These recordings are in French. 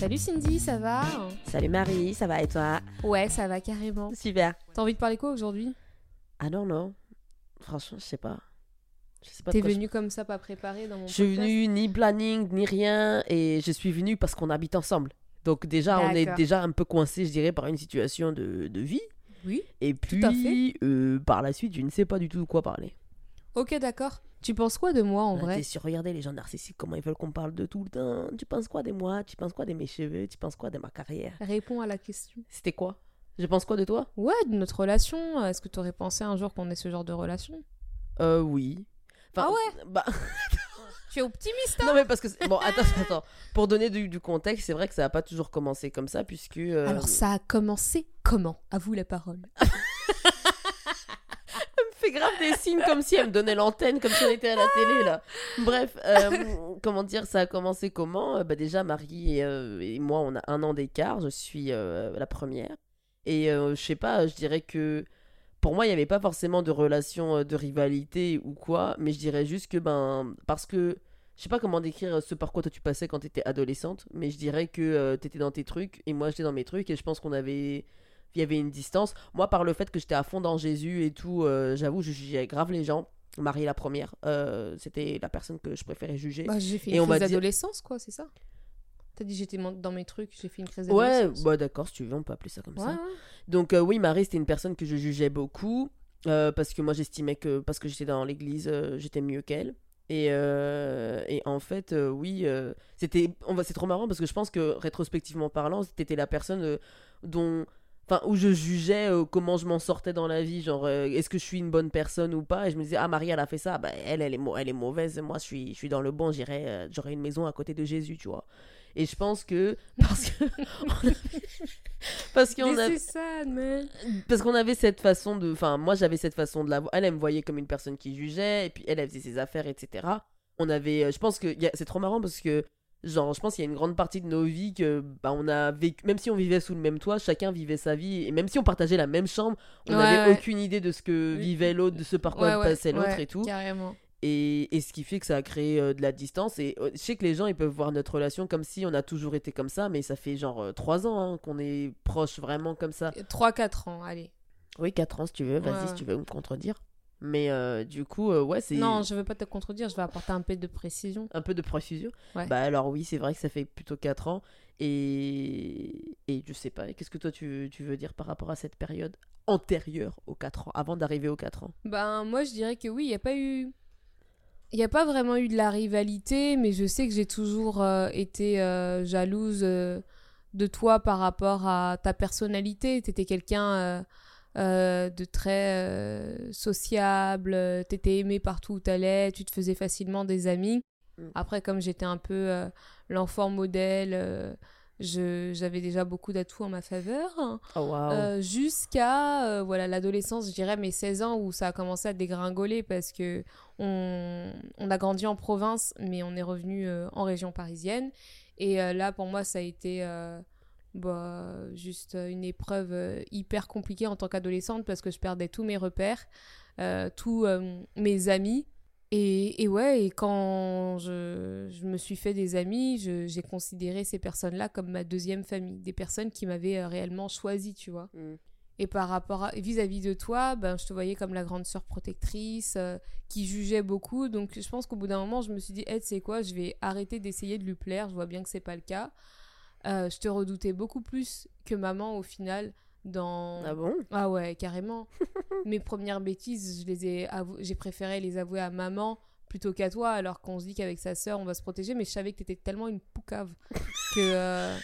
Salut Cindy, ça va Salut Marie, ça va et toi Ouais, ça va carrément. Super. T'as envie de parler quoi aujourd'hui? Ah non, non. Franchement, je sais pas. Je sais pas T'es de quoi je- venu comme ça, pas préparé dans mon Je suis venue ni planning, ni rien, et je suis venue parce qu'on habite ensemble. Donc déjà, on est déjà un peu coincé, je dirais, par une situation de, de vie. Oui. Et puis, euh, par la suite, je ne sais pas du tout de quoi parler. Ok, d'accord. Tu penses quoi de moi en Là, vrai sur, regardez les gens narcissiques, comment ils veulent qu'on parle de tout le temps. Tu penses quoi de moi? Tu penses quoi de mes cheveux? Tu penses quoi de ma carrière? Réponds à la question. C'était quoi? Je pense quoi de toi? Ouais, de notre relation. Est-ce que t'aurais pensé un jour qu'on ait ce genre de relation? Euh, oui. Enfin, Ah ouais? bah, Tu es optimiste Non mais parce que bon attends attends pour donner du, du contexte c'est vrai que ça n'a pas toujours commencé comme ça puisque euh, Alors ça a commencé comment? À vous la parole. fait grave des signes comme si elle me donnait l'antenne comme si on était à la télé là. Bref euh, comment dire ça a commencé comment? Euh, bah déjà Marie et, euh, et moi on a un an d'écart. Je suis euh, la première. Et je sais pas je dirais que pour moi il n'y avait pas forcément de relation de rivalité ou quoi mais je dirais juste que ben parce que je sais pas comment décrire ce par quoi toi tu passais quand tu étais adolescente, mais je dirais que tu étais dans tes trucs et moi j'étais dans mes trucs et je pense qu'on avait il y avait une distance. Moi par le fait que j'étais à fond dans Jésus et tout, euh, j'avoue je jugeais grave les gens. Marie la première, euh, c'était la personne que je préférais juger. Bah, j'ai fait Et une on va crise dire- d'adolescence, quoi, c'est ça T'as dit j'étais dans mes trucs, j'ai fait une crise ouais, d'adolescence. bah d'accord, si tu veux, on peut appeler ça comme ouais, ça. ouais. Donc euh, oui, Marie, c'était une personne que je jugeais beaucoup parce que moi j'estimais que parce que j'étais dans l'église, j'étais mieux qu'elle. Et, euh, et en fait, euh, oui, euh, c'était, on va, c'est trop marrant parce que je pense que rétrospectivement parlant, t'étais la personne dont, enfin, où je jugeais euh, comment je m'en sortais dans la vie, genre euh, est-ce que je suis une bonne personne ou pas? Et je me disais ah Marie elle a fait ça, bah elle elle est, elle est mauvaise, moi je suis, je suis dans le bon, j'irais, euh, j'aurais une maison à côté de Jésus, tu vois. Et je pense que parce que avait- parce qu'on Mais a c'est ça, mais. parce qu'on avait cette façon de enfin moi j'avais cette façon de la voir elle elle me voyait comme une personne qui jugeait et puis elle elle faisait ses affaires etc on avait euh, je pense que c'est trop marrant parce que genre je pense qu'il y a une grande partie de nos vies que bah on a vécu même si on vivait sous le même toit chacun vivait sa vie et même si on partageait la même chambre on n'avait ouais. aucune idée de ce que vivait l'autre de ce par quoi Ouais, passait l'autre et tout Carrément. et, et ce qui fait que ça a créé euh, de la distance. Et euh, je sais que les gens, ils peuvent voir notre relation comme si on a toujours été comme ça, mais ça fait genre euh, trois ans hein, qu'on est proche vraiment comme ça. 3-4 ans, allez. Oui, quatre ans si tu veux, vas-y si tu veux me contredire. Mais euh, du coup, euh, ouais, c'est Non, je veux pas te contredire, je vais apporter un peu de précision. un peu de précision. Ouais. Bah alors oui, c'est vrai que ça fait plutôt quatre ans. Et, et je sais pas, qu'est-ce que toi tu, tu veux dire par rapport à cette période antérieure aux quatre ans, avant d'arriver aux quatre ans? Ben, moi, je dirais que oui, il n'y a pas eu. Il n'y a pas vraiment eu de la rivalité, mais je sais que j'ai toujours euh, été jalouse de toi par rapport à ta personnalité. Tu étais quelqu'un euh, euh, de très euh, sociable, tu étais aimé partout où tu allais, tu te faisais facilement des amis. Mm. Après, comme j'étais un peu euh, l'enfant modèle, euh, j'avais déjà beaucoup d'atouts en ma faveur. Oh Euh, jusqu'à euh, voilà l'adolescence, je dirais mes 16 ans où ça a commencé à dégringoler parce que on, on a grandi en province mais on est revenu euh, en région parisienne et euh, là pour moi ça a été euh, bah, juste une épreuve euh, hyper compliquée en tant qu'adolescente parce que je perdais tous mes repères, euh, tous euh, mes amis et, et ouais, et quand je, je me suis fait des amis, j'ai considéré ces personnes-là comme ma deuxième famille, des personnes qui m'avaient euh, réellement choisi, tu vois. Mm. Et par rapport à vis-à-vis de toi, ben, je te voyais comme la grande sœur protectrice, euh, qui jugeait beaucoup. Donc je pense qu'au bout d'un moment, je me suis dit, hey, tu sais quoi, je vais arrêter d'essayer de lui plaire. Je vois bien que c'est pas le cas. Euh, je te redoutais beaucoup plus que maman au final dans Ah bon? Ah ouais, carrément. Mes premières bêtises, je les ai avou- j'ai préféré les avouer à maman plutôt qu'à toi, alors qu'on se dit qu'avec sa sœur, on va se protéger, mais je savais que t'étais tellement une poucave que... euh,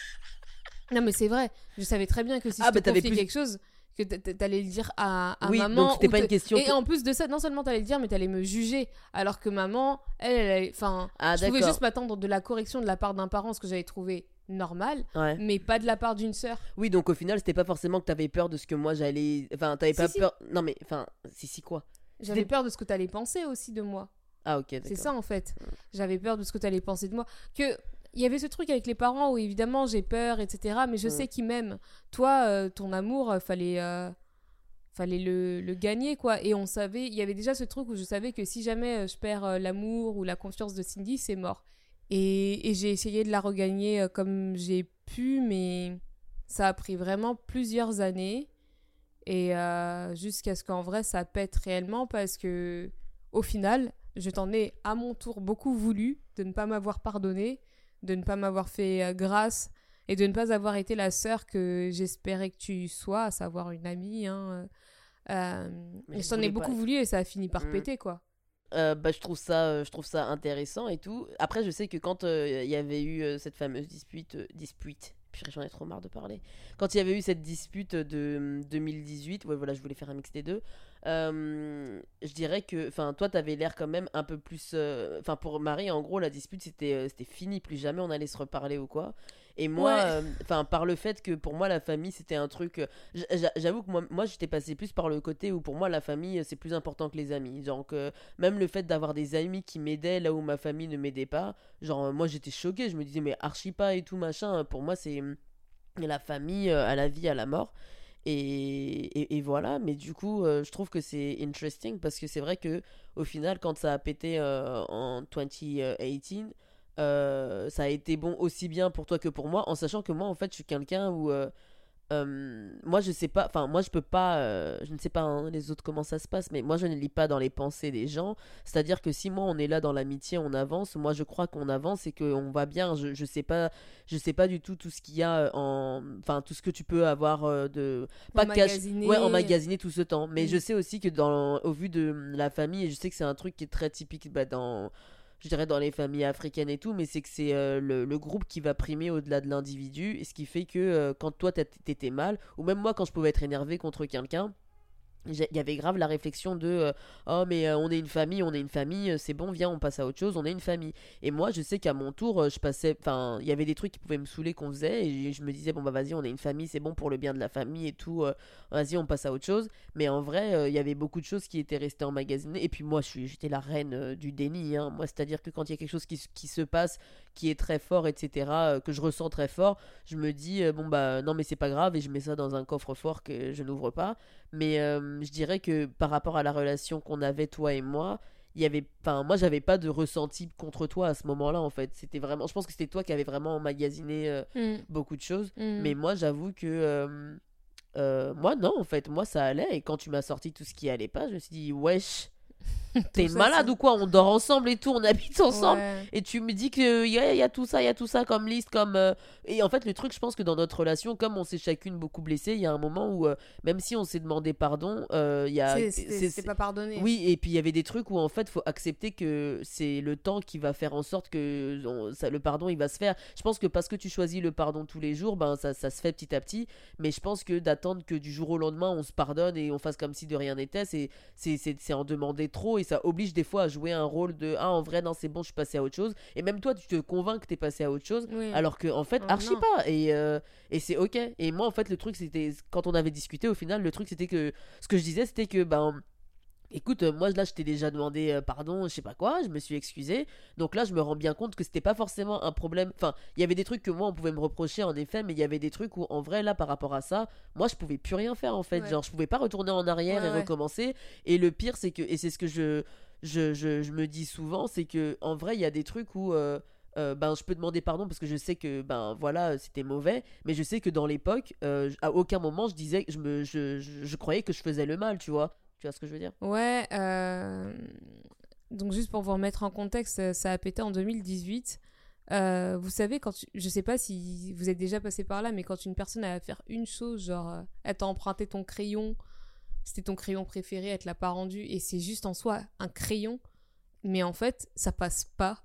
Non mais c'est vrai, je savais très bien que si Ah, je bah, te t'avais confiais plus- quelque chose, que t'allais le dire à, à Oui, maman. donc pas une question Et que- en plus de ça, non seulement t'allais le dire, mais t'allais me juger, alors que maman, elle, elle, allait- enfin, Ah je pouvais juste m'attendre de la correction de la part d'un parent, ce que j'avais trouvé normal, Ouais. mais pas de la part d'une sœur. Oui, donc au final, c'était pas forcément que t'avais peur de ce que moi j'allais. Enfin, t'avais Si, pas si. peur. Non, mais enfin, si, si, quoi? J'avais peur de ce que t'allais penser aussi de moi. Ah, ok. C'est ça en fait. J'avais peur de ce que tu allais penser de moi. Que il y avait ce truc avec les parents où évidemment j'ai peur, etc. Mais je sais qu'ils m'aiment. Toi, euh, ton amour, euh, fallait, euh, fallait le, le gagner quoi. Et on savait, il y avait déjà ce truc où je savais que si jamais je perds l'amour ou la confiance de Cindy, c'est mort. Et, et j'ai essayé de la regagner euh, comme j'ai pu, mais ça a pris vraiment plusieurs années. Et euh, jusqu'à ce qu'en vrai, ça pète réellement parce que, au final, je t'en ai à mon tour beaucoup voulu de ne pas m'avoir pardonné, de ne pas m'avoir fait euh, grâce et de ne pas avoir été la sœur que j'espérais que tu sois, à savoir une amie. Hein. Euh, je t'en ai beaucoup voulu et ça a fini par mm. péter, quoi. Euh, bah, je trouve ça je trouve ça intéressant et tout après je sais que quand il y avait eu cette fameuse dispute dispute j'en ai trop marre de parler. Quand il y avait eu cette dispute de 2018, ouais, voilà, je voulais faire un mix des deux. Euh, je dirais que, enfin, toi, t'avais l'air quand même un peu plus. Euh, enfin, pour Marie, en gros, la dispute, c'était euh, c'était fini, plus jamais on allait se reparler ou quoi. Et moi, enfin, par le fait que pour moi, la famille, c'était un truc. J'avoue que moi, moi j'étais passé plus par le côté où pour moi, la famille, c'est plus important que les amis. Donc, même le fait d'avoir des amis qui m'aidaient là où ma famille ne m'aidait pas, genre, moi, j'étais choquée. Je me disais, mais archi pas et tout, machin. Pour moi, c'est la famille à la vie, à la mort. Et, et, voilà, mais du coup, euh, je trouve que c'est interesting parce que c'est vrai que au final, quand ça a pété euh, en 2018, euh, ça a été bon aussi bien pour toi que pour moi, en sachant que moi, en fait, je suis quelqu'un où euh, moi je sais pas enfin moi je peux pas euh, je ne sais pas hein, les autres comment ça se passe mais moi je ne lis pas dans les pensées des gens. C'est à dire que si moi on est là dans l'amitié on avance moi je crois qu'on avance et qu'on va bien. Je, je sais pas je sais pas du tout tout ce qu'il y a en enfin tout ce que tu peux avoir euh, de pas emmagasiner. ouais emmagasiner tout ce temps. Mais je sais aussi que dans au vu de la famille et je sais que c'est un truc qui est très typique bah, dans je dirais dans les familles africaines et tout, mais c'est que c'est euh, le, groupe qui va primer au-delà de l'individu, et ce qui fait que euh, quand toi t'étais mal, ou même moi quand je pouvais être énervé contre quelqu'un, il y avait grave la réflexion de euh, oh mais euh, on est une famille on est une famille euh, c'est bon viens on passe à autre chose on est une famille. Et moi je sais qu'à mon tour je passais enfin il y avait des trucs qui pouvaient me saouler qu'on faisait et je me disais bon bah vas-y on est une famille c'est bon pour le bien de la famille et tout vas-y on passe à autre chose. Mais en vrai il y avait beaucoup de choses qui étaient restées emmagasinées. Et puis moi j'étais la reine du déni hein. moi c'est à dire que quand il y a quelque chose qui, qui, se passe qui est très fort etc que je ressens très fort je me dis bon bah non mais c'est pas grave et je mets ça dans un coffre fort que je n'ouvre pas mais euh, je dirais que par rapport à la relation qu'on avait, toi et moi, il y avait enfin moi j'avais pas de ressenti contre toi à ce moment-là en fait c'était vraiment je pense que c'était toi qui avais vraiment emmagasiné euh, mm. beaucoup de choses mm. mais moi j'avoue que euh, moi non en fait moi ça allait et quand tu m'as sorti tout ce qui allait pas je me suis dit wesh T'es malade ou quoi? On dort ensemble et tout, on habite ensemble. Et tu me dis qu'il y a, y a tout ça, il y a tout ça comme liste, comme. Euh, et en fait, le truc, je pense que dans notre relation, comme on s'est chacune beaucoup blessé, il y a un moment où, euh, même si on s'est demandé pardon, euh, il y a. C'est pas pardonné. Oui, et puis il y avait des trucs où en fait, faut accepter que c'est le temps qui va faire en sorte que ça, le pardon, il va se faire. Je pense que parce que tu choisis le pardon tous les jours, ben ça, ça se fait petit à petit. Mais je pense que d'attendre que du jour au lendemain, on se pardonne et on fasse comme si de rien n'était, c'est en demander trop et ça oblige des fois à jouer un rôle de ah en vrai non c'est bon je suis passé à autre chose. Et même toi tu te convaincs que t'es passé à autre chose alors que en fait oh, archi pas. Et, euh, et c'est ok. Et moi en fait le truc c'était quand on avait discuté au final le truc c'était que ce que je disais c'était que ben Écoute, euh, moi là je t'ai déjà demandé euh, pardon, je sais pas quoi, je me suis excusé. Donc là je me rends bien compte que c'était pas forcément un problème. Enfin, il y avait des trucs que moi on pouvait me reprocher en effet, mais il y avait des trucs où en vrai là par rapport à ça, moi je pouvais plus rien faire en fait. Genre je pouvais pas retourner en arrière et recommencer. Et le pire c'est que, et c'est ce que je, je, je, me dis souvent, c'est que en vrai il y a des trucs où. Euh, ben, je peux demander pardon parce que je sais que ben voilà c'était mauvais mais je sais que dans l'époque à aucun moment je disais je me je, je, croyais que je faisais le mal tu vois tu vois ce que je veux dire? Ouais. Euh, donc juste pour vous remettre en contexte, ça a pété en 2018. Euh, vous savez, quand je sais pas si vous êtes déjà passé par là, mais quand une personne a à faire une chose, genre euh, elle t'a emprunté ton crayon, c'était ton crayon préféré, elle te l'a pas rendu, et c'est juste en soi un crayon, mais en fait ça passe pas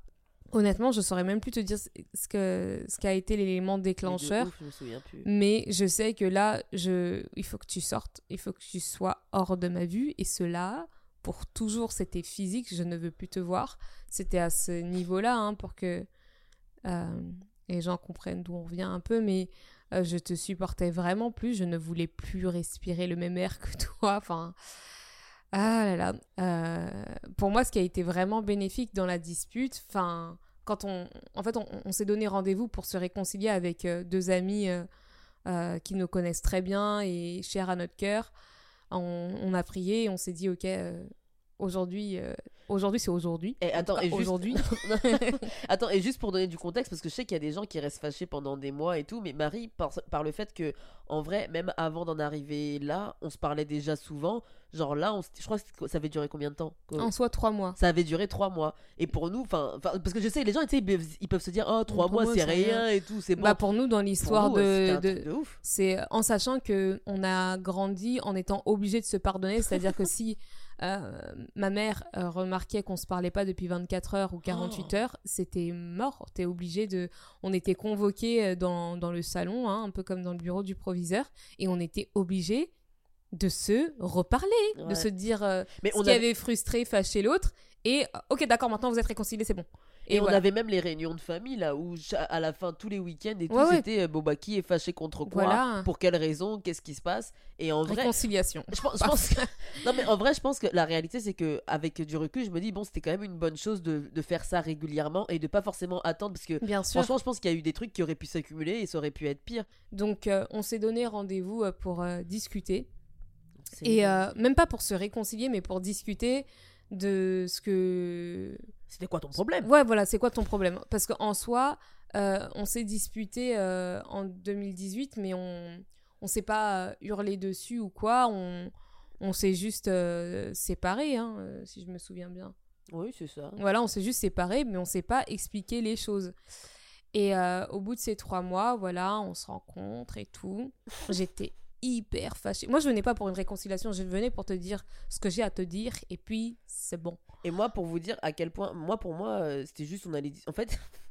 Honnêtement, je saurais même plus te dire ce que ce qu'a été l'élément déclencheur. Mais je sais que là, je il faut que tu sortes, il faut que tu sois hors de ma vue. Et cela pour toujours c'était physique, je ne veux plus te voir. C'était à ce niveau-là hein, pour que euh, les gens comprennent d'où on vient un peu. Mais euh, je te supportais vraiment plus, je ne voulais plus respirer le même air que toi, enfin ah là là. Euh, pour moi, ce qui a été vraiment bénéfique dans la dispute, enfin, quand on, en fait, on, s'est donné rendez-vous pour se réconcilier avec euh, deux amis euh, qui nous connaissent très bien et chers à notre cœur. On, a prié et on s'est dit, ok, aujourd'hui, aujourd'hui c'est aujourd'hui. Et attends, et juste- aujourd'hui. Attends, et juste pour donner du contexte, parce que je sais qu'il y a des gens qui restent fâchés pendant des mois et tout, mais Marie, par, par le fait que, en vrai, même avant d'en arriver là, on se parlait déjà souvent. Genre là, on, je crois que ça avait duré combien de temps en soi, trois mois. Ça avait duré trois mois. Et pour nous, enfin, parce que je sais, les gens, ils peuvent, ils peuvent se dire, oh, trois mois, c'est rien et tout, c'est bon. Bah pour nous, dans l'histoire de, de- c'est en sachant que on a grandi en étant obligé de se pardonner, c'est-à-dire que si euh, ma mère euh, remarquait qu'on se parlait pas depuis 24 heures ou 48 Oh. heures, c'était mort. T'es obligé de, on était convoqués dans, dans le salon, hein, un peu comme dans le bureau du proviseur, et on était obligé de se reparler, Ouais. de se dire euh, Mais ce on qui avait, avait frustré, fâché l'autre, et ok d'accord, maintenant vous êtes réconciliés, c'est bon. et on voilà. avait même les réunions de famille là où à la fin tous les week-ends et tout Ouais, ouais. c'était euh, bon bah qui est fâché contre quoi? Voilà. pour quelle raison? Qu'est-ce qui se passe? Et en vrai Réconciliation. Je pense, je pense que... Non mais en vrai je pense que la réalité c'est que avec du recul je me dis bon c'était quand même une bonne chose de, de faire ça régulièrement et de pas forcément attendre parce que Bien sûr. franchement je pense qu'il y a eu des trucs qui auraient pu s'accumuler et ça aurait pu être pire. Donc, euh, on s'est donné rendez-vous pour euh, discuter. Et euh, même pas pour se réconcilier, mais pour discuter de ce que. C'était quoi ton problème? Ouais, voilà, c'est quoi ton problème? Parce qu'en soi, euh, on s'est disputé euh, en 2018, mais on on s'est pas hurlé dessus ou quoi. On, on s'est juste séparés, hein, si je me souviens bien. Oui c'est ça. Voilà, on s'est juste séparés, mais on s'est pas expliqué les choses. Et euh, au bout de ces trois mois, voilà, on se rencontre et tout. J'étais hyper fâchée. Moi, je venais pas pour une réconciliation, je venais pour te dire ce que j'ai à te dire, et puis c'est bon. Et moi pour vous dire à quel point moi pour moi euh, c'était juste on allait en fait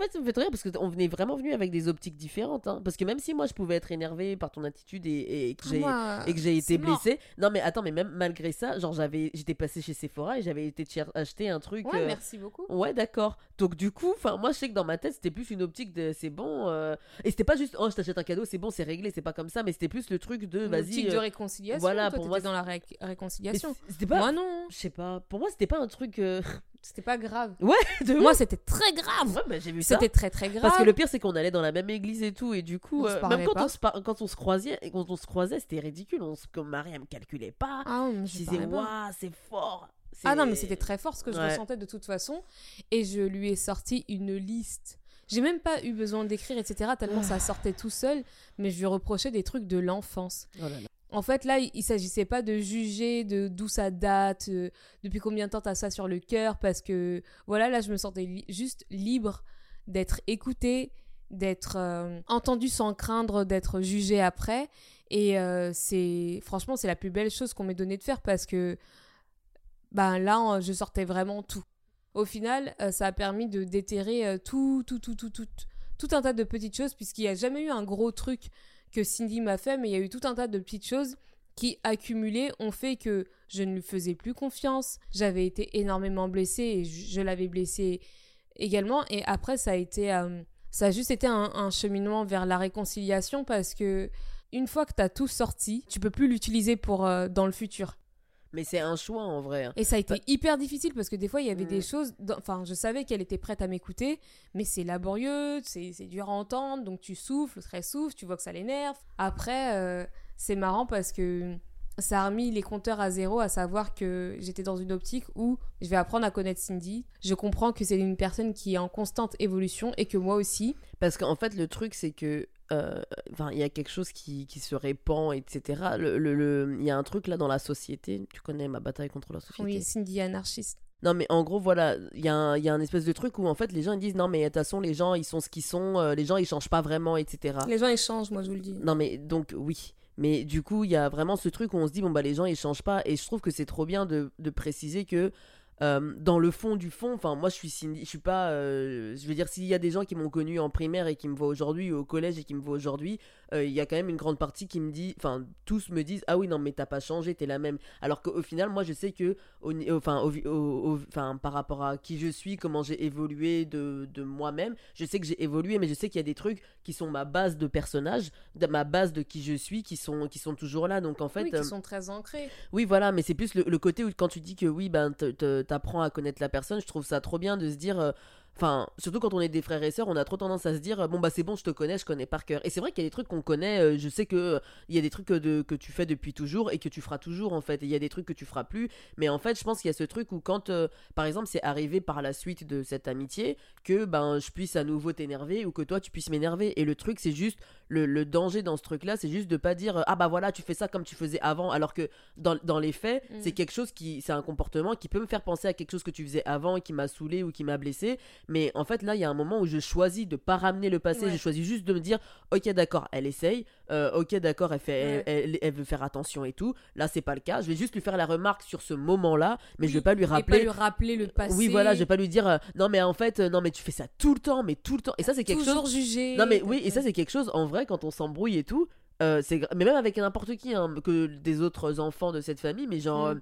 fait, ça me fait rire parce qu'on venait vraiment venu avec des optiques différentes. hein. Parce que même si moi je pouvais être énervé par ton attitude et, et que j'ai Moi, et que j'ai été mort. blessée. Non mais attends, mais même malgré ça, genre j'avais j'étais passée chez Sephora et j'avais été cher- acheter un truc Ouais, euh, merci beaucoup. Ouais, d'accord. Donc du coup, enfin moi je sais que dans ma tête, c'était plus une optique de c'est bon euh, et c'était pas juste oh, je t'achète un cadeau, c'est bon, c'est réglé, c'est pas comme ça, mais c'était plus le truc de Une vas-y optique de euh, réconciliation. voilà, toi, pour moi, dans la ré- réconciliation. c'était pas Moi, non. je sais pas, pour moi c'était pas un truc euh, C'était pas grave. de Moi, c'était très grave. Ouais, bah, j'ai vu ça. C'était très, très grave. Parce que le pire c'est qu'on allait dans la même église et tout et du coup On se euh, parlait même quand pas. on se par- quand on se croisait quand on se croisait, c'était ridicule, on se comme Marie elle me calculait pas. Ah, mais je je disais parlais pas. waouh, c'est fort. Ah non, mais c'était très fort ce que je Ouais. ressentais de toute façon. Et je lui ai sorti une liste. J'ai même pas eu besoin d'écrire, etc. Tellement ça sortait tout seul. Mais je lui reprochais des trucs de l'enfance. Oh là là. En fait, là, il, il s'agissait pas de juger de d'où ça date, euh, depuis combien de temps t'as ça sur le cœur, parce que voilà, là, je me sentais juste libre d'être écoutée, d'être euh, entendue sans craindre d'être jugée après. Et euh, c'est franchement, c'est la plus belle chose qu'on m'ait donné de faire parce que ben là, je sortais vraiment tout. Au final, euh, ça a permis de déterrer tout, tout, tout, tout, tout, tout un tas de petites choses, puisqu'il n'y a jamais eu un gros truc que Cindy m'a fait, mais il y a eu tout un tas de petites choses qui, accumulées, ont fait que je ne lui faisais plus confiance. J'avais été énormément blessée et je, l'avais blessée également. Et après, ça a été, euh, ça a juste été un, un cheminement vers la réconciliation parce que une fois que tu as tout sorti, tu peux plus l'utiliser pour euh, dans le futur. Mais c'est un choix en vrai. hein. Et ça a été hyper difficile parce que des fois, il y avait Mm. des choses. dans- Enfin, je savais qu'elle était prête à m'écouter, mais c'est laborieux, c'est c'est dur à entendre, donc tu souffles, très souffle, tu vois que ça l'énerve. Après, euh, c'est marrant parce que ça a remis les compteurs à zéro, à savoir que j'étais dans une optique où je vais apprendre à connaître Cindy. Je comprends que c'est une personne qui est en constante évolution et que moi aussi. Parce qu'en fait, le truc, c'est que. Euh, il y a quelque chose qui, qui se répand, etc. Le, le- le- Il y a un truc là dans la société. Tu connais ma bataille contre la société. Oui, Cindy anarchiste. Non, mais en gros, voilà, il y, a un- il y a un espèce de truc où en fait les gens ils disent non, mais de toute façon, les gens ils sont ce qu'ils sont, euh, les gens ils changent pas vraiment, etc. Les gens échangent, moi je vous le dis. Non, mais donc oui. Mais du coup, il y a vraiment ce truc où on se dit bon, bah les gens ils changent pas. Et je trouve que c'est trop bien de, de préciser que. Euh, dans le fond du fond, enfin moi je suis je suis pas, euh, je veux dire s'il y a des gens qui m'ont connu en primaire et qui me voient aujourd'hui ou au collège et qui me voient aujourd'hui, euh, il y a quand même une grande partie qui me dit, enfin tous me disent ah oui non mais t'as pas changé, t'es la même. Alors qu'au final moi je sais que, enfin enfin, par rapport à qui je suis, comment j'ai évolué de, de moi-même, je sais que j'ai évolué, mais je sais qu'il y a des trucs qui sont ma base de personnage, de ma base de qui je suis, qui sont qui sont toujours là. Donc en fait, oui, qui sont très ancrés. oui, voilà, mais c'est plus le, le côté où quand tu dis que oui, ben t'apprends à connaître la personne, je trouve ça trop bien de se dire. euh, Enfin, surtout quand on est des frères et sœurs, on a trop tendance à se dire bon bah c'est bon, je te connais, je connais par cœur. Et c'est vrai qu'il y a des trucs qu'on connaît. euh, je sais que euh, il y a des trucs de, que tu fais depuis toujours et que tu feras toujours en fait. Et il y a des trucs que tu feras plus. Mais en fait, je pense qu'il y a ce truc où quand, euh, par exemple, c'est arrivé par la suite de cette amitié que ben je puisse à nouveau t'énerver ou que toi tu puisses m'énerver. Et le truc, c'est juste le, le danger dans ce truc-là, c'est juste de pas dire ah bah voilà, tu fais ça comme tu faisais avant, alors que dans, dans les faits, Mm. c'est quelque chose qui, c'est un comportement qui peut me faire penser à quelque chose que tu faisais avant et qui m'a saoulé ou qui m'a blessé. Mais en fait, là, il y a un moment où je choisis de pas ramener le passé, Ouais. je choisis juste de me dire, ok, d'accord, elle essaye, euh, ok, d'accord, elle, fait, Ouais. elle, elle- elle veut faire attention et tout. Là, c'est pas le cas. Je vais juste lui faire la remarque sur ce moment-là, mais je vais Oui, pas lui Et pas rappeler. lui rappeler le passé. Oui, voilà, je vais pas lui dire, euh, non, mais en fait, euh, non, mais tu fais ça tout le temps, mais tout le temps. Et ça, c'est quelque toujours chose. jugé. Non, mais oui, et ça, c'est quelque chose, en vrai, quand on s'embrouille et tout. euh, mais même avec n'importe qui hein, que des autres enfants de cette famille mais genre Mm.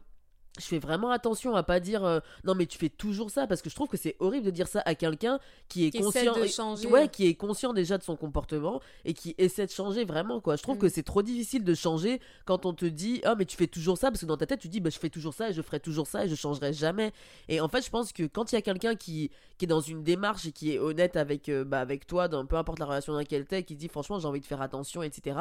Je fais vraiment attention à pas dire euh, non mais tu fais toujours ça parce que je trouve que c'est horrible de dire ça à quelqu'un qui est Qui conscient de et- changer. ouais qui est conscient déjà de son comportement et qui essaie de changer vraiment quoi je trouve Mm. que c'est trop difficile de changer quand on te dit ah mais tu fais toujours ça parce que dans ta tête tu dis bah je fais toujours ça et je ferai toujours ça et je changerai jamais et en fait je pense que quand il y a quelqu'un qui qui est dans une démarche et qui est honnête avec euh, bah, avec toi dans peu importe la relation dans laquelle t'es qui dit franchement j'ai envie de faire attention etc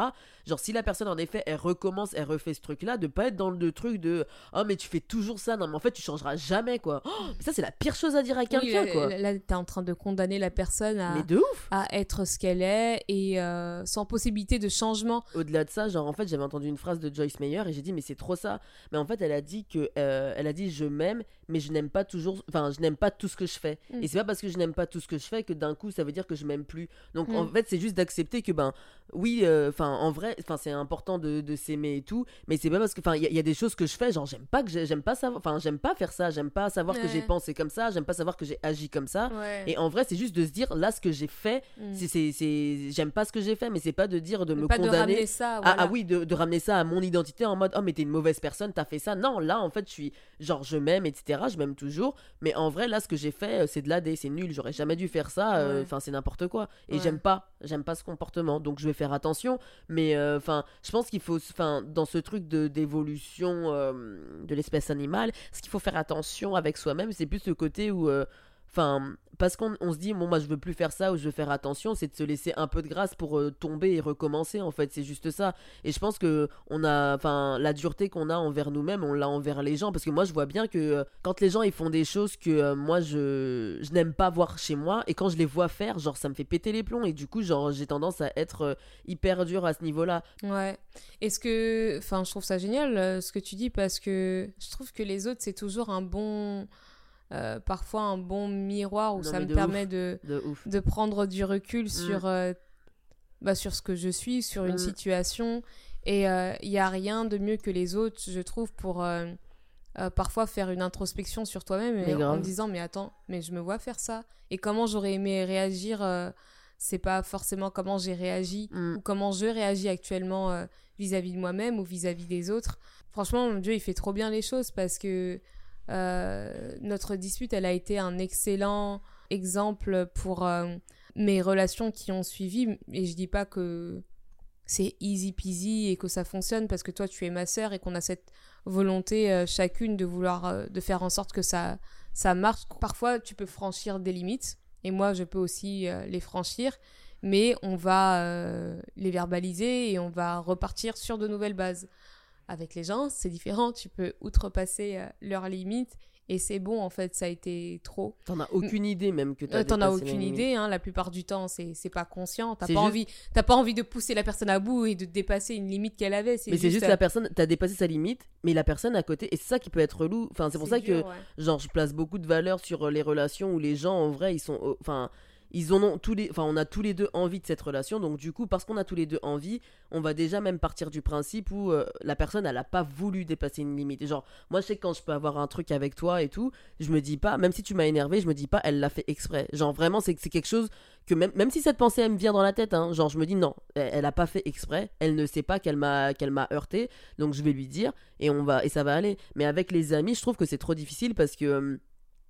genre si la personne en effet elle recommence elle refait ce truc là de pas être dans le truc de oh mais tu fais toujours ça non mais en fait tu changeras jamais quoi Oh, mais ça c'est la pire chose à dire à Oui, quelqu'un là, quoi là, t'es en train de condamner la personne à, mais de ouf à être ce qu'elle est et euh, sans possibilité de changement. au-delà de ça, genre en fait, j'avais entendu une phrase de Joyce Meyer et j'ai dit mais c'est trop ça. Mais en fait, elle a dit que euh, elle a dit je m'aime mais je n'aime pas toujours enfin, je n'aime pas tout ce que je fais. Mm. Et c'est pas parce que je n'aime pas tout ce que je fais que d'un coup ça veut dire que je m'aime plus. Donc en Mm. fait, c'est juste d'accepter que ben oui, euh, enfin en vrai, enfin c'est important de, de s'aimer et tout, mais c'est pas parce que enfin il y, a- il y a des choses que je fais, genre j'aime pas que j'ai- j'aime pas savoir enfin j'aime pas faire ça, j'aime pas savoir que j'ai pensé comme ça, j'aime pas savoir que j'ai agi comme ça. Ouais. Et en vrai, c'est juste de se dire là ce que j'ai fait, Mm. c'est j'aime pas ce que j'ai fait, mais c'est pas de dire de me pas de condamner. ramener ça. Ah, ah oui, de, de ramener ça à mon identité en mode oh mais t'es une mauvaise personne, t'as fait ça. Non, là en fait je suis genre je m'aime, etc. Je m'aime toujours. Mais en vrai là ce que j'ai fait euh, c'est de l'AD, c'est nul. J'aurais jamais dû faire ça. euh, Ouais. Enfin c'est n'importe quoi. Et j'aime pas, j'aime pas ce comportement. Donc je vais faire attention. Mais euh, enfin je pense qu'il faut, enfin dans ce truc de d'évolution euh, de l'espèce animale, ce qu'il faut faire attention avec soi-même, c'est plus ce côté où euh, Enfin, parce qu'on on se dit, bon, moi je veux plus faire ça ou je veux faire attention, c'est de se laisser un peu de grâce pour euh, tomber et recommencer, en fait, c'est juste ça. Et je pense que on a, enfin, la dureté qu'on a envers nous-mêmes, on l'a envers les gens, parce que moi je vois bien que euh, quand les gens ils font des choses que euh, moi je, je n'aime pas voir chez moi, et quand je les vois faire, genre ça me fait péter les plombs, et du coup, genre j'ai tendance à être hyper dur à ce niveau-là. Ouais. Est-ce que. Enfin, je trouve ça génial ce que tu dis parce que je trouve que les autres, c'est toujours un bon. Euh, parfois un bon miroir où Non, ça me de permet ouf. de, De ouf. de prendre du recul sur, euh, bah, sur ce que je suis, sur une Mm. situation. Et il n'y a rien de mieux que les autres, je trouve, pour euh, euh, parfois faire une introspection sur toi-même et en me disant, mais attends, mais je me vois faire ça. Et comment j'aurais aimé réagir, euh, c'est pas forcément comment j'ai réagi Mm. ou comment je réagis actuellement euh, vis-à-vis de moi-même ou vis-à-vis des autres. Franchement, mon Dieu, il fait trop bien les choses parce que euh, notre dispute, elle a été un excellent exemple pour euh, mes relations qui ont suivi. Et je dis pas que c'est easy peasy et que ça fonctionne parce que toi, tu es ma sœur et qu'on a cette volonté euh, chacune de vouloir, de faire en sorte que ça, ça marche. Parfois, tu peux franchir des limites et moi, je peux aussi les franchir mais on va les verbaliser et on va repartir sur de nouvelles bases. Avec les gens, c'est différent, tu peux outrepasser euh, leurs limites et c'est bon en fait, ça a été trop. T'en as aucune idée même que t'as Euh, T'en as aucune idée, hein, la plupart du temps c'est c'est pas conscient, t'as pas, juste- envie, t'as pas envie de pousser la personne à bout et de dépasser une limite qu'elle avait. Mais c'est juste euh, la personne, t'as dépassé sa limite, mais la personne à côté, et c'est ça qui peut être relou. Enfin, c'est pour ça que ouais. genre je place beaucoup de valeur sur euh, les relations où les gens en vrai ils sont euh, enfin ils ont tous les enfin on a tous les deux envie de cette relation. Donc du coup parce qu'on a tous les deux envie on va déjà même partir du principe où euh, la personne elle a pas voulu dépasser une limite. Genre moi je sais que quand je peux avoir un truc avec toi et tout je me dis pas même si tu m'as énervé je me dis pas elle l'a fait exprès. Genre vraiment c'est c'est quelque chose que même même si cette pensée elle me vient dans la tête hein, genre je me dis non elle, elle a pas fait exprès. Elle ne sait pas qu'elle m'a qu'elle m'a heurté. Donc je vais lui dire et on va et ça va aller. Mais avec les amis je trouve que c'est trop difficile parce que euh,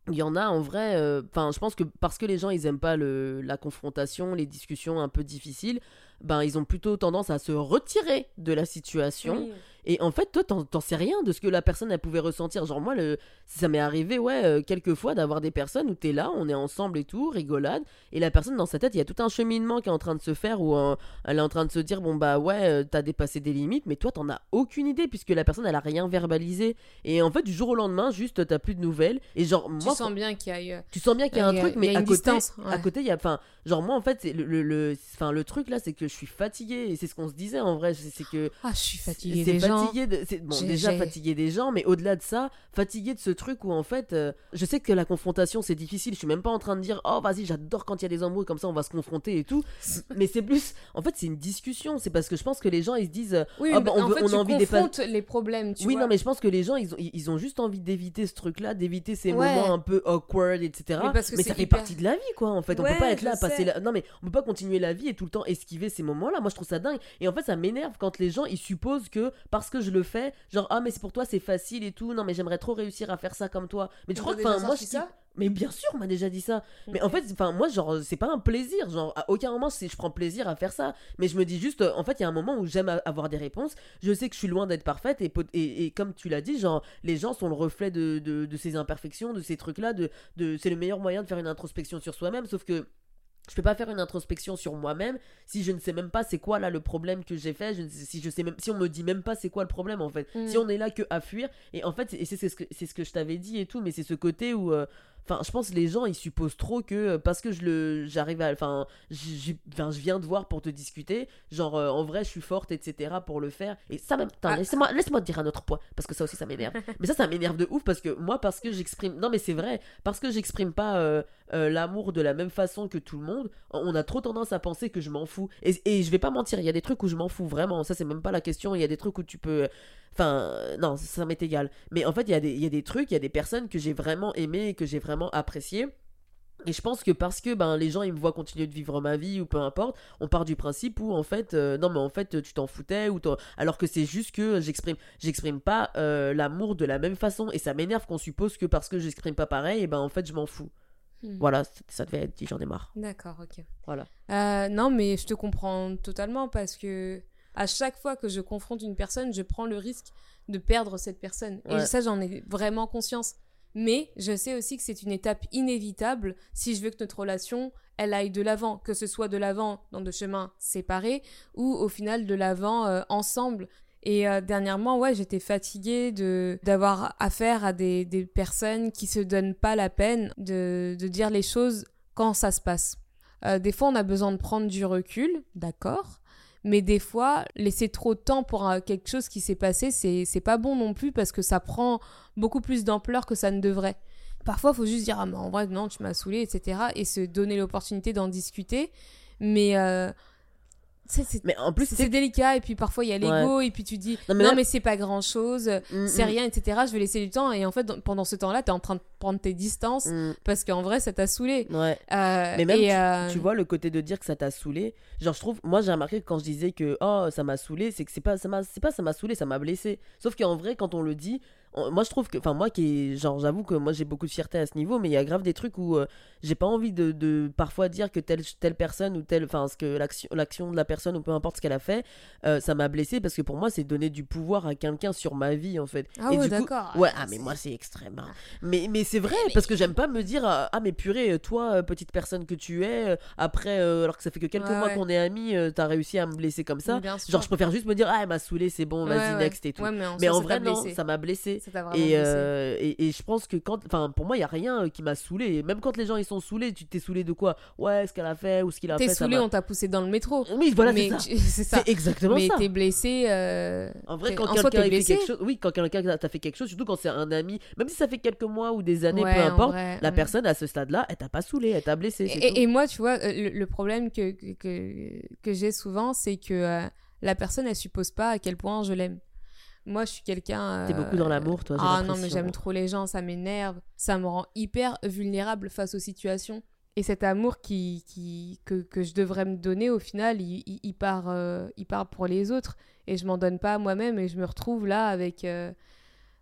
il y en a en vrai enfin je pense que parce que les gens ils aiment pas la confrontation les discussions un peu difficiles ben ils ont plutôt tendance à se retirer de la situation. Et en fait, toi, t'en sais rien de ce que la personne, elle pouvait ressentir. Genre, moi, le, ça m'est arrivé, ouais, euh, quelques fois d'avoir des personnes où t'es là, on est ensemble et tout, rigolade, et la personne, dans sa tête, il y a tout un cheminement qui est en train de se faire où elle est en train de se dire, bon, bah ouais, euh, t'as dépassé des limites, mais toi, t'en as aucune idée, puisque la personne, elle a rien verbalisé. Et en fait, du jour au lendemain, juste, t'as plus de nouvelles. Et genre, moi. Tu sens bien qu'il y a. Tu sens bien qu'il y a un truc, mais à côté, à côté, il y a. Enfin, genre, moi, en fait, le, le, le, le truc là, c'est que je suis fatiguée, et c'est ce qu'on se disait en vrai, c'est que. Ah, je suis fatiguée des De, bon, déjà fatiguée des gens, mais au-delà de ça, fatiguée de ce truc où en fait, euh, je sais que la confrontation c'est difficile, je suis même pas en train de dire, oh vas-y, j'adore quand il y a des embrouilles comme ça, on va se confronter et tout. mais c'est plus. En fait, c'est une discussion, c'est parce que je pense que les gens ils se disent, oui, oh, bah, on, on a envie dépasser. les problèmes, tu Oui, non, mais je pense que les gens ils ont, ils ont juste envie d'éviter ce truc là, d'éviter ces moments un peu awkward, etc. Mais, parce que ça fait partie de la vie, quoi, en fait. on peut pas être là, passer la... Non, mais on peut pas continuer la vie et tout le temps esquiver ces moments-là. Moi, je trouve ça dingue. Et en fait, ça m'énerve quand les gens ils supposent que parce que je le fais, genre, ah, mais c'est pour toi, c'est facile et tout. Non, mais j'aimerais trop réussir à faire ça comme toi. Mais je crois que, moi, je ça mais bien sûr, on m'a déjà dit ça. Mais en fait, enfin moi, genre, c'est pas un plaisir. Genre, à aucun moment, je prends plaisir à faire ça. Mais je me dis juste, en fait, il y a un moment où j'aime avoir des réponses. Je sais que je suis loin d'être parfaite. Et, et, comme tu l'as dit, genre, les gens sont le reflet de, de, ces imperfections, de ces trucs-là. De, de, c'est le meilleur moyen de faire une introspection sur soi-même. Sauf que je peux pas faire une introspection sur moi-même si je ne sais même pas c'est quoi là le problème que j'ai fait je si je sais même si on me dit même pas c'est quoi le problème en fait si mm. on est là que à fuir et en fait c'est ce que c'est ce que je t'avais dit et tout mais c'est ce côté où euh, Enfin, je pense que les gens ils supposent trop que euh, parce que je le j'arrive à enfin je viens de voir pour te discuter, genre euh, en vrai je suis forte etc pour le faire et ça même ah. laisse-moi laisse-moi te dire un autre point parce que ça aussi ça m'énerve. mais ça ça m'énerve de ouf parce que moi parce que j'exprime non mais c'est vrai parce que j'exprime pas euh, l'amour de la même façon que tout le monde, on a trop tendance à penser que je m'en fous et, et je vais pas mentir, il y a des trucs où je m'en fous vraiment, ça c'est même pas la question, il y a des trucs où tu peux Enfin, non, ça, m'est égal. Mais en fait, il y, a des, y a des trucs, il y a des personnes que j'ai vraiment aimées et que j'ai vraiment appréciées. Et je pense que parce que ben, les gens ils me voient continuer de vivre ma vie ou peu importe, on part du principe où en fait, euh, non mais en fait tu t'en foutais ou alors que c'est juste que j'exprime j'exprime pas euh, l'amour de la même façon et ça m'énerve qu'on suppose que parce que j'exprime pas pareil, et ben en fait je m'en fous. Hmm. Voilà, ça devait être dit, j'en ai marre. D'accord, ok. Voilà. Euh, non mais je te comprends totalement parce que à chaque fois que je confronte une personne, je prends le risque de perdre cette personne. Et ça, j'en ai vraiment conscience. Mais je sais aussi que c'est une étape inévitable si je veux que notre relation, elle aille de l'avant, que ce soit de l'avant dans deux chemins séparés ou au final de l'avant euh, ensemble. Et euh, dernièrement, ouais, j'étais fatiguée de d'avoir affaire à des, des, personnes qui se donnent pas la peine de, de dire les choses quand ça se passe. Euh, des fois, on a besoin de prendre du recul, d'accord, mais des fois, laisser trop de temps pour quelque chose qui s'est passé, c'est pas bon non plus parce que ça prend beaucoup plus d'ampleur que ça ne devrait. Parfois, il faut juste dire, ah, mais en vrai, non, tu m'as saoulé, etc. et se donner l'opportunité d'en discuter. Mais euh, mais en plus c'est délicat et puis parfois il y a l'ego et puis tu dis non mais, c'est pas grand chose mm, c'est mm. rien etc je vais laisser du temps et en fait pendant ce temps là t'es en train de prendre tes distances mm. parce qu'en vrai ça t'a saoulé. Ouais. Euh, mais même euh, tu, vois le côté de dire que ça t'a saoulé. Genre je trouve moi j'ai remarqué que quand je disais que oh ça m'a saoulé c'est que c'est pas ça m'a c'est pas ça m'a saoulé ça m'a blessé. Sauf qu'en vrai quand on le dit moi je trouve que enfin moi qui genre j'avoue que moi j'ai beaucoup de fierté à ce niveau mais il y a grave des trucs où euh, j'ai pas envie de, de, parfois dire que telle telle personne ou telle enfin ce que l'action l'action de la personne ou peu importe ce qu'elle a fait euh, ça m'a blessé parce que pour moi c'est donner du pouvoir à quelqu'un sur ma vie en fait. Ah ouais d'accord. Ouais ah, mais moi c'est extrême hein. mais mais c'est vrai parce que j'aime pas me dire ah, ah mais purée toi euh, petite personne que tu es après alors que ça fait que quelques mois qu'on est amis t'as réussi à me blesser comme ça genre je préfère juste me dire ah elle m'a saoulé c'est bon vas-y next et tout mais en, vrai non ça m'a blessé euh, et, et, je pense que quand. Enfin, pour moi, il n'y a rien euh, qui m'a saoulé. Même quand les gens ils sont saoulés, tu t'es saoulé de quoi? Ouais, ce qu'elle a fait ou ce qu'il a fait. T'es saoulé, on t'a poussé dans le métro. Oui, voilà, c'est ça. C'est exactement mais ça. Mais t'es blessé. Euh, en vrai, quand quelqu'un t'a fait quelque chose, surtout quand c'est un ami, même si ça fait quelques mois ou des années, peu importe, la personne à ce stade-là, elle t'a pas saoulé, elle t'a blessé. Et, et, moi, tu vois, le, problème que, que, que j'ai souvent, c'est que la personne, elle suppose pas à quel point je l'aime. Moi, je suis quelqu'un. T'es beaucoup dans l'amour, toi. Ah non, mais j'aime trop les gens, ça m'énerve. Ça me rend hyper vulnérable face aux situations. Et cet amour qui, qui, que, que je devrais me donner, au final, il, il, part, euh, il part pour les autres. Et je m'en donne pas à moi-même. Et je me retrouve là avec. Euh,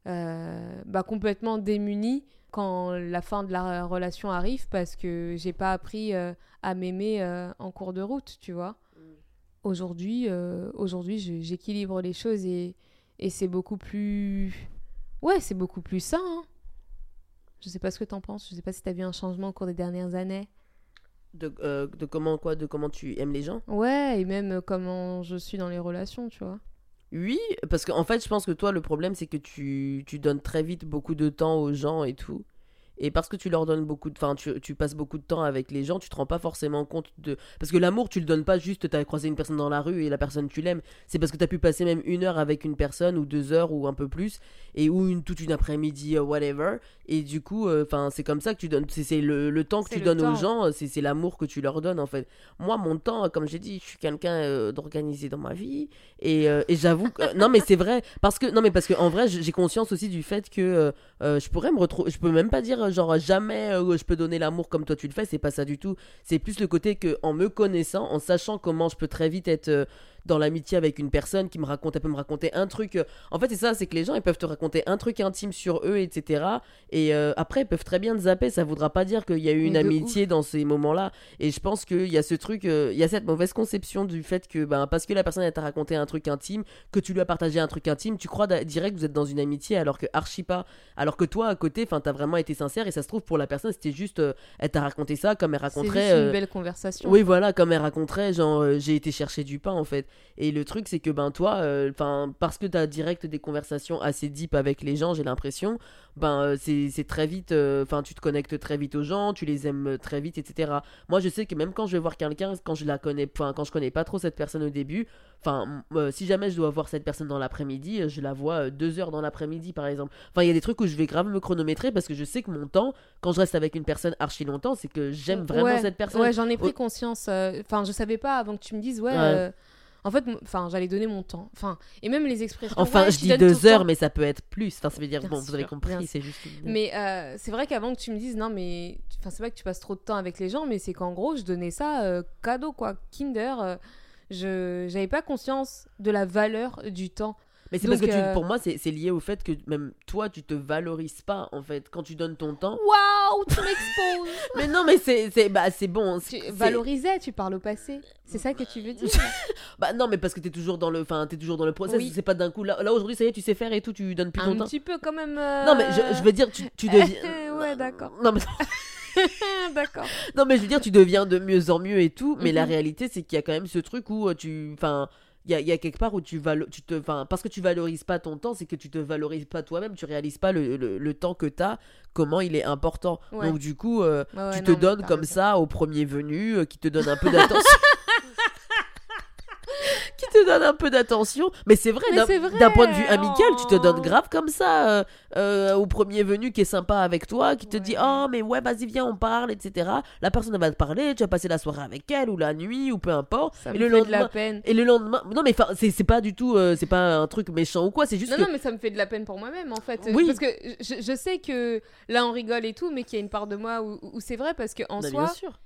euh, bah, complètement démunie quand la fin de la relation arrive parce que j'ai pas appris à m'aimer en cours de route, tu vois. Mm. Aujourd'hui, aujourd'hui j'équilibre les choses et Et c'est beaucoup plus. Ouais, c'est beaucoup plus sain. hein. Je sais pas ce que t'en penses. Je sais pas si t'as vu un changement au cours des dernières années. De, euh, de comment quoi? De comment tu aimes les gens? Ouais, et même euh, comment je suis dans les relations, tu vois. Oui, parce qu'en fait, je pense que toi, le problème, c'est que tu, tu donnes très vite beaucoup de temps aux gens et tout. Et parce que tu leur donnes beaucoup de... Enfin, tu, tu passes beaucoup de temps avec les gens, tu te rends pas forcément compte de... Parce que l'amour, tu le donnes pas juste, t'as croisé une personne dans la rue et la personne, tu l'aimes. C'est parce que t'as pu passer même une heure avec une personne, ou deux heures, ou un peu plus, et ou une, toute une après-midi, euh, whatever. Et du coup, enfin, c'est comme ça que tu donnes... C'est le, le temps que tu donnes aux gens, c'est c'est l'amour que tu leur donnes, en fait. Moi, mon temps, comme j'ai dit, je suis quelqu'un euh, d'organisé dans ma vie. Et, euh, et j'avoue que... non, mais c'est vrai. Parce que... Non, mais parce que en vrai, j'ai conscience aussi du fait que... euh, euh, je pourrais me retrouver je peux même pas dire euh, genre jamais euh, je peux donner l'amour comme toi tu le fais c'est pas ça du tout. C'est plus le côté que en me connaissant en sachant comment je peux très vite être euh, dans l'amitié avec une personne qui me raconte elle peut me raconter un truc euh, en fait c'est ça c'est que les gens ils peuvent te raconter un truc intime sur eux etc et euh, après ils peuvent très bien te zapper ça voudra pas dire qu'il y a eu une Mais amitié dans ces moments là et je pense qu'il y a ce truc euh, il y a cette mauvaise conception du fait que ben parce que la personne elle t'a raconté un truc intime que tu lui as partagé un truc intime tu crois direct que vous êtes dans une amitié alors que archi pas alors que toi à côté enfin t'as vraiment été sincère et ça se trouve pour la personne c'était juste euh, elle t'a raconté ça comme elle C'est raconterait une euh, belle conversation. oui, voilà, comme elle raconterait, genre, j'ai été chercher du pain, en fait. Et le truc, c'est que, ben, toi, enfin, parce que t'as direct des conversations assez deep avec les gens, j'ai l'impression, ben, euh, c'est très vite, enfin, tu te connectes très vite aux gens, tu les aimes euh, très vite, etc. Moi, je sais que même quand je vais voir quelqu'un, quand je la connais, enfin, quand je connais pas trop cette personne au début, enfin, euh, si jamais je dois voir cette personne dans l'après-midi, euh, je la vois euh, deux heures dans l'après-midi, par exemple. Enfin, il y a des trucs où je vais grave me chronométrer parce que je sais que mon temps, quand je reste avec une personne archi longtemps, c'est que j'aime vraiment Ouais, cette personne. Ouais, j'en ai pris conscience. euh, Enfin, je savais pas avant que tu me dises, ouais. Ouais. En fait, enfin, j'allais donner mon temps. Enfin, et même les expressions. Enfin, ouais, je dis deux heures, mais ça peut être plus. Enfin, ça veut dire, Bien bon, vous avez compris, c'est juste. une- Mais euh, c'est vrai qu'avant que tu me dises, non, mais. Enfin, c'est vrai que tu passes trop de temps avec les gens, mais c'est qu'en gros, je donnais ça euh, cadeau, quoi. Kinder. euh, je j'avais pas conscience de la valeur du temps. Mais c'est parce que tu- euh, pour moi, c'est lié au fait que même toi, tu te valorises pas, en fait, quand tu donnes ton temps. Waouh, tu m'exposes Mais non, mais c'est bah, bon. Tu valorisais, tu parles au passé. C'est ça que tu veux dire Bah non, mais parce que t'es toujours dans le, enfin, t'es toujours dans le process. Oui. C'est pas d'un coup. Là, là aujourd'hui, ça y est, tu sais faire et tout, tu donnes plus ton Un temps. petit peu quand même. euh, Non, mais je, je veux dire, tu, tu deviens. ouais, d'accord. Non mais, d'accord. non, mais je veux dire, tu deviens de mieux en mieux et tout. Mais la Mhm. réalité, c'est qu'il y a quand même ce truc où euh, tu, enfin. Il y a, y a quelque part où tu, valo- tu te. Enfin, parce que tu valorises pas ton temps, c'est que tu te valorises pas toi-même, tu réalises pas le, le, le temps que t'as, comment il est important. Ouais. Donc, du coup, euh, Ouais, ouais, tu te donnes comme raison. ça au premier venu, euh, qui te donne un peu d'attention. te donne un peu d'attention. Mais c'est vrai, d'un point de vue amical, tu te donnes oh. grave comme ça euh, euh, au premier venu qui est sympa avec toi, qui te dit. Oh, mais ouais, vas-y, viens, on parle, etc. La personne va te parler, tu vas passer la soirée avec elle, ou la nuit, ou peu importe. Ça et me le fait de lendemain. la peine. Et le lendemain, non mais c'est pas du tout, euh, c'est pas un truc méchant ou quoi, c'est juste Non, que non, mais ça me fait de la peine pour moi-même, en fait. Oui. Parce que je, je sais que là, on rigole et tout, mais qu'il y a une part de moi où, où c'est vrai, parce que en Bah, soi, bien sûr.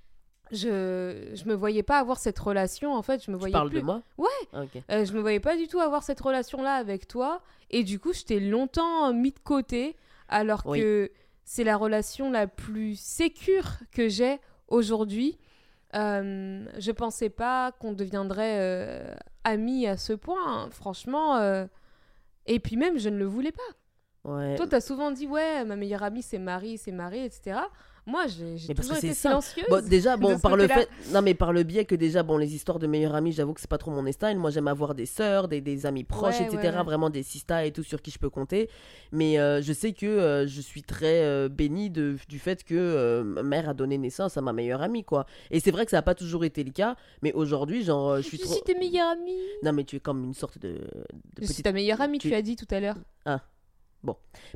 Je, je me voyais pas avoir cette relation, en fait. Je me Tu voyais parles plus... de moi Ouais. Ah. Euh, je me voyais pas du tout avoir cette relation-là avec toi. Et du coup, je t'ai longtemps mis de côté, alors Oui. que c'est la relation la plus sécure que j'ai aujourd'hui. Euh, je pensais pas qu'on deviendrait euh, amis à ce point, hein. franchement. euh. Et puis même, je ne le voulais pas. Ouais. Toi, t'as souvent dit, ouais, ma meilleure amie, c'est Marie, c'est Marie, etc. Moi, j'ai toujours été silencieuse. Bon, déjà, bon, par le fait, non mais par le biais que déjà, bon, les histoires de meilleurs amis, j'avoue que c'est pas trop mon style. Moi, j'aime avoir des sœurs, des, des amis proches, Ouais, etc. ouais. Vraiment des sistas et tout sur qui je peux compter. Mais euh, je sais que euh, je suis très euh, bénie de, du fait que ma mère a donné naissance à ma meilleure amie, quoi. Et c'est vrai que ça a pas toujours été le cas, mais aujourd'hui, genre, je suis Je trop. suis tes meilleures amies? Non, mais tu es comme une sorte de, de Je suis ta meilleure amie, tu- tu as dit tout à l'heure.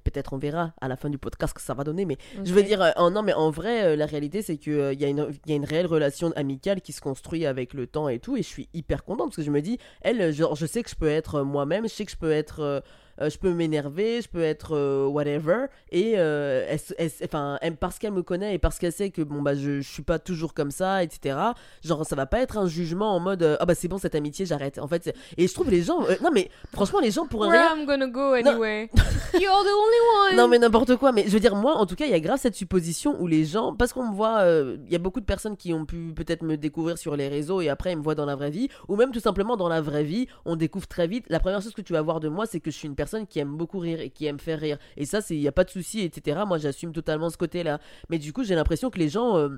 Peut-être on verra à la fin du podcast ce que ça va donner, mais Je veux dire, euh, non, mais en vrai, euh, la réalité, c'est qu'il il y, a une- y a une réelle relation amicale qui se construit avec le temps et tout, et je suis hyper contente parce que je me dis, elle, euh, genre, je sais que je peux être euh, moi-même, je sais que je peux être. Euh, je peux m'énerver, je peux être euh, whatever, et euh, elle, elle- enfin, elle- parce qu'elle me connaît et parce qu'elle sait que bon bah je, je suis pas toujours comme ça, etc. Genre ça va pas être un jugement en mode ah bah c'est bon cette amitié j'arrête. En fait, et je trouve les gens, non mais franchement les gens pourraient Where rien. I'm gonna go anyway? You're the only one. Non mais n'importe quoi, mais je veux dire moi en tout cas il y a grave cette supposition où les gens, parce qu'on me voit, il y a beaucoup de personnes qui ont pu peut-être me découvrir sur les réseaux et après ils me voient dans la vraie vie, ou même tout simplement dans la vraie vie, on découvre très vite, la première chose que tu vas voir de moi c'est que je suis une personne qui aime beaucoup rire et qui aime faire rire, et ça c'est, il y a pas de souci, etc. Moi j'assume totalement ce côté-là, mais du coup j'ai l'impression que les gens... euh,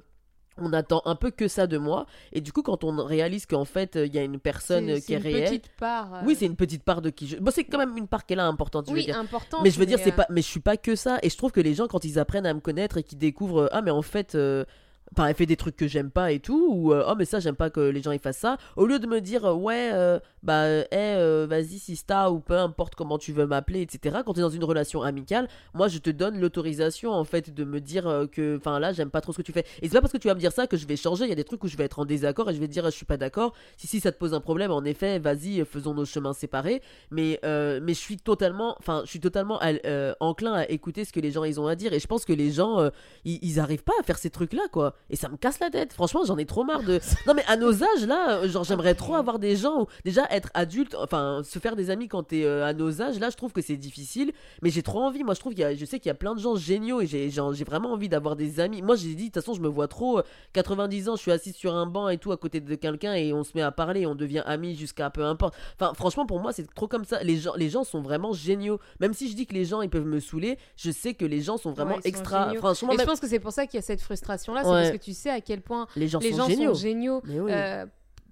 on attend un peu que ça de moi et du coup quand on réalise qu'en fait il y a une personne euh, qui est une réelle petite part. euh, oui c'est une petite part de qui je bon c'est quand même une part qu'elle a importante je veux oui, dire importante. mais je veux dire, c'est euh, pas, mais je suis pas que ça. Et je trouve que les gens, quand ils apprennent à me connaître et qu'ils découvrent, euh, ah, mais en fait, euh, enfin, elle fait des trucs que j'aime pas et tout, ou euh, oh, mais ça, j'aime pas que les gens ils fassent ça, au lieu de me dire, euh, ouais, euh, bah, euh, hey, vas-y, Sista, ou peu importe comment tu veux m'appeler, etc. Quand tu es dans une relation amicale, moi, je te donne l'autorisation, en fait, de me dire que, enfin, là, j'aime pas trop ce que tu fais. Et c'est pas parce que tu vas me dire ça que je vais changer. Il y a des trucs où je vais être en désaccord et je vais te dire, je suis pas d'accord. Si, si, ça te pose un problème, en effet, vas-y, faisons nos chemins séparés mais mais je suis totalement enfin je suis totalement enclin à écouter ce que les gens ils ont à dire et je pense que les gens ils, ils arrivent pas à faire ces trucs là quoi et ça me casse la tête franchement j'en ai trop marre de non mais à nos âges là euh, genre j'aimerais trop avoir des gens où- déjà être adulte enfin se faire des amis quand t'es euh, à nos âges là je trouve que c'est difficile mais j'ai trop envie moi je trouve qu'il y a je sais qu'il y a plein de gens géniaux et j'ai j'ai vraiment envie d'avoir des amis moi j'ai dit de toute façon je me vois trop euh, 90 ans je suis assis sur un banc et tout à côté de quelqu'un et on se met à parler on devient amis jusqu'à peu importe Enfin, franchement, pour moi, c'est trop comme ça. Les gens, les gens sont vraiment géniaux. Même si je dis que les gens, ils peuvent me saouler, je sais que les gens sont vraiment Ouais, extra. Franchement, Et je pense que c'est pour ça qu'il y a cette frustration-là, c'est Ouais. Parce que tu sais à quel point les gens les sont gens géniaux. sont géniaux. Mais oui. euh,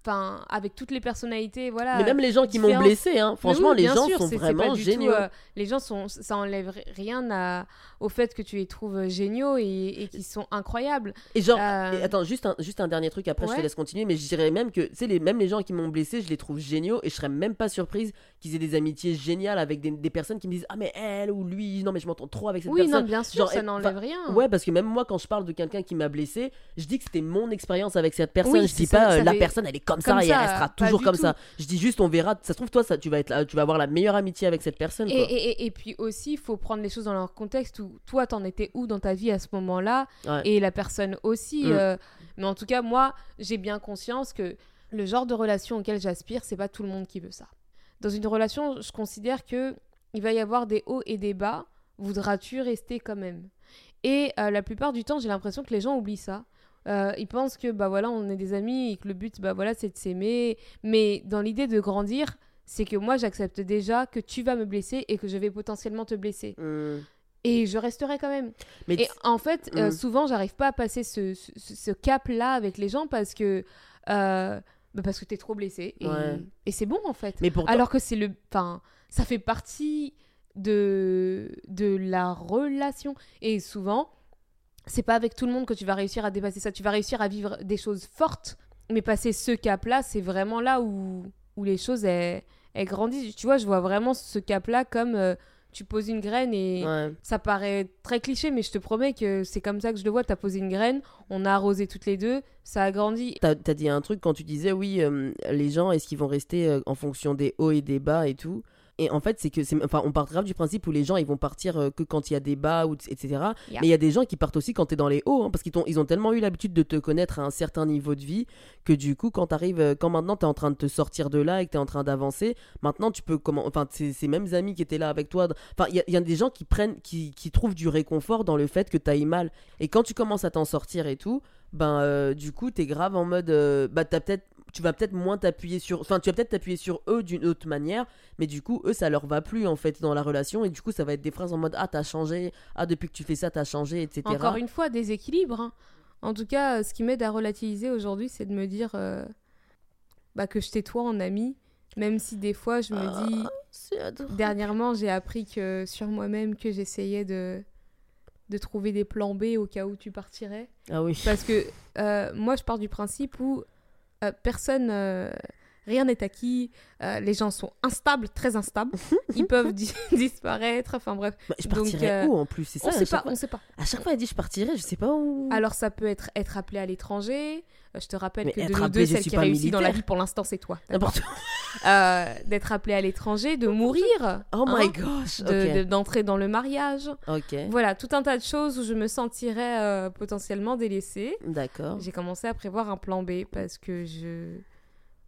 Enfin, avec toutes les personnalités, voilà. Mais même les gens qui m'ont blessé, hein. Franchement, oui, les gens sûr, sont vraiment tout, géniaux. euh, les gens sont, ça enlève rien à, au fait que tu les trouves géniaux et, et qu'ils sont incroyables. Et genre, Euh, et attends, juste un, juste un dernier truc, après je te laisse continuer, mais je dirais même que, tu sais, les, même les gens qui m'ont blessé, je les trouve géniaux et je serais même pas surprise qu'ils aient des amitiés géniales avec des, des personnes qui me disent Ah, mais elle ou lui, non, mais je m'entends trop avec cette Oui, non, personne. bien sûr, Genre, ça n'enlève rien. Ouais, parce que même moi, quand je parle de quelqu'un qui m'a blessé, je dis que c'était mon expérience avec cette personne. Oui, je dis ça, pas euh, ça la fait- personne, elle est comme, comme ça et elle restera toujours comme tout. ça. Je dis juste, on verra. Ça se trouve, toi, ça, tu vas être, là- tu vas avoir la meilleure amitié avec cette personne. Et, Quoi. et, et- et puis aussi, il faut prendre les choses dans leur contexte où toi, t'en étais où dans ta vie à ce moment-là Ouais. et la personne aussi. Mm. euh, mais en tout cas, moi, j'ai bien conscience que le genre de relation auquel j'aspire, c'est pas tout le monde qui veut ça. Dans une relation, je considère que il va y avoir des hauts et des bas. Voudras-tu rester quand même? Et euh, la plupart du temps, j'ai l'impression que les gens oublient ça. Euh, ils pensent que bah voilà, on est des amis et que le but, bah voilà, c'est de s'aimer. Mais dans l'idée de grandir, c'est que moi, j'accepte déjà que tu vas me blesser et que je vais potentiellement te blesser. Hmm. Et je resterai quand même. Mais Et en fait, euh, Mm. souvent, j'arrive pas à passer ce, ce- ce cap-là avec les gens parce que, bah, parce que t'es trop blessé. Et, Ouais. et c'est bon, en fait. mais pourtant, Alors que c'est le. Enfin, ça fait partie de, de la relation. Et souvent, c'est pas avec tout le monde que tu vas réussir à dépasser ça. Tu vas réussir à vivre des choses fortes. Mais passer ce cap-là, c'est vraiment là où, où les choses elles, elles grandissent. Tu vois, je vois vraiment ce cap-là comme euh, tu poses une graine et ouais. ça paraît très cliché, mais je te promets que c'est comme ça que je le vois. T'as posé une graine, on a arrosé toutes les deux, ça a grandi. T'as as dit un truc quand tu disais oui, euh, les gens, est-ce qu'ils vont rester euh, en fonction des hauts et des bas et tout? Et en fait, c'est que, enfin, on part grave du principe où les gens, ils vont partir euh, que quand il y a des bas, ou, etc. Yeah. Mais il y a des gens qui partent aussi quand t'es dans les hauts, hein, parce qu'ils t'ont- ils ont tellement eu l'habitude de te connaître à un certain niveau de vie que du coup, quand t'arrives, euh, quand maintenant t'es en train de te sortir de là et que t'es en train d'avancer, maintenant tu peux comment, enfin, ces, ces mêmes amis qui étaient là avec toi, enfin, il y, a- il y a des gens qui prennent, qui, qui trouvent du réconfort dans le fait que t'ailles mal. Et quand tu commences à t'en sortir et tout, ben euh, du coup t'es grave en mode euh, bah t'as peut-être tu vas peut-être moins t'appuyer sur enfin tu vas peut-être t'appuyer sur eux d'une autre manière mais du coup eux ça leur va plus en fait dans la relation et du coup ça va être des phrases en mode ah t'as changé ah depuis que tu fais ça t'as changé etc Encore une fois, déséquilibre. hein. En tout cas, ce qui m'aide à relativiser aujourd'hui, c'est de me dire euh, bah, que je t'étoie en ami, même si des fois je me Ah. dis. c'est adorable. Dernièrement, j'ai appris que sur moi-même que j'essayais de de trouver des plans B au cas où tu partirais. ah oui Parce que euh, moi, je pars du principe où euh, personne, euh, rien n'est acquis. les gens sont instables, très instables. Ils peuvent di- disparaître. Enfin bref, Bah, je partirais où en plus c'est ça on sait pas, fois- on sait pas. à chaque fois elle dit je partirais je sais pas où Alors ça peut être être appelé à l'étranger. Je te rappelle Mais que de nous appelé, deux, celle qui réussit dans la vie pour l'instant, c'est toi. n'importe euh, d'être appelé à l'étranger, de mourir. Oh hein, my gosh. de- d'entrer dans le mariage. Ok. Voilà, tout un tas de choses où je me sentirais euh, potentiellement délaissée. D'accord. J'ai commencé à prévoir un plan B parce que je.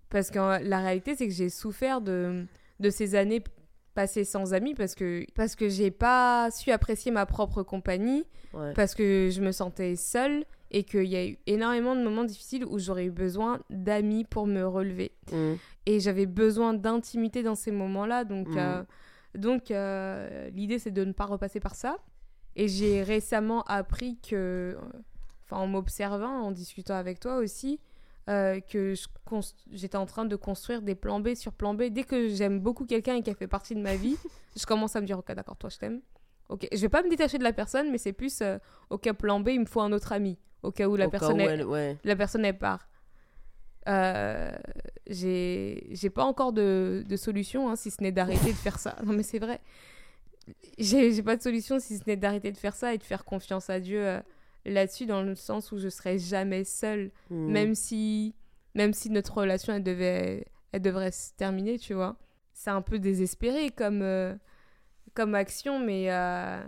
Parce que euh, la réalité, c'est que j'ai souffert de, de ces années passées sans amis parce que, parce que j'ai pas su apprécier ma propre compagnie, Ouais. parce que je me sentais seule et qu'il y a eu énormément de moments difficiles où j'aurais eu besoin d'amis pour me relever. Mm. Et j'avais besoin d'intimité dans ces moments-là. Donc, Mhm. euh, donc euh, l'idée, c'est de ne pas repasser par ça. Et j'ai récemment appris que, enfin, en m'observant, en discutant avec toi aussi, euh, que j'étais en train de construire des plans B sur plan B. Dès que j'aime beaucoup quelqu'un et qu'elle fait partie de ma vie, je commence à me dire, ok, d'accord, toi, je t'aime. Ok, je vais pas me détacher de la personne, mais c'est plus, euh, ok, plan B, il me faut un autre ami, au cas où la Au cas personne elle- ouais. la personne elle part. Euh, j'ai j'ai pas encore de, de solution hein, si ce n'est d'arrêter de faire ça. Non mais c'est vrai. J'ai j'ai pas de solution si ce n'est d'arrêter de faire ça et de faire confiance à Dieu euh, là-dessus dans le sens où je serai jamais seule Mm. même si même si notre relation elle devait elle devrait se terminer, tu vois. C'est un peu désespéré comme euh, comme action mais euh,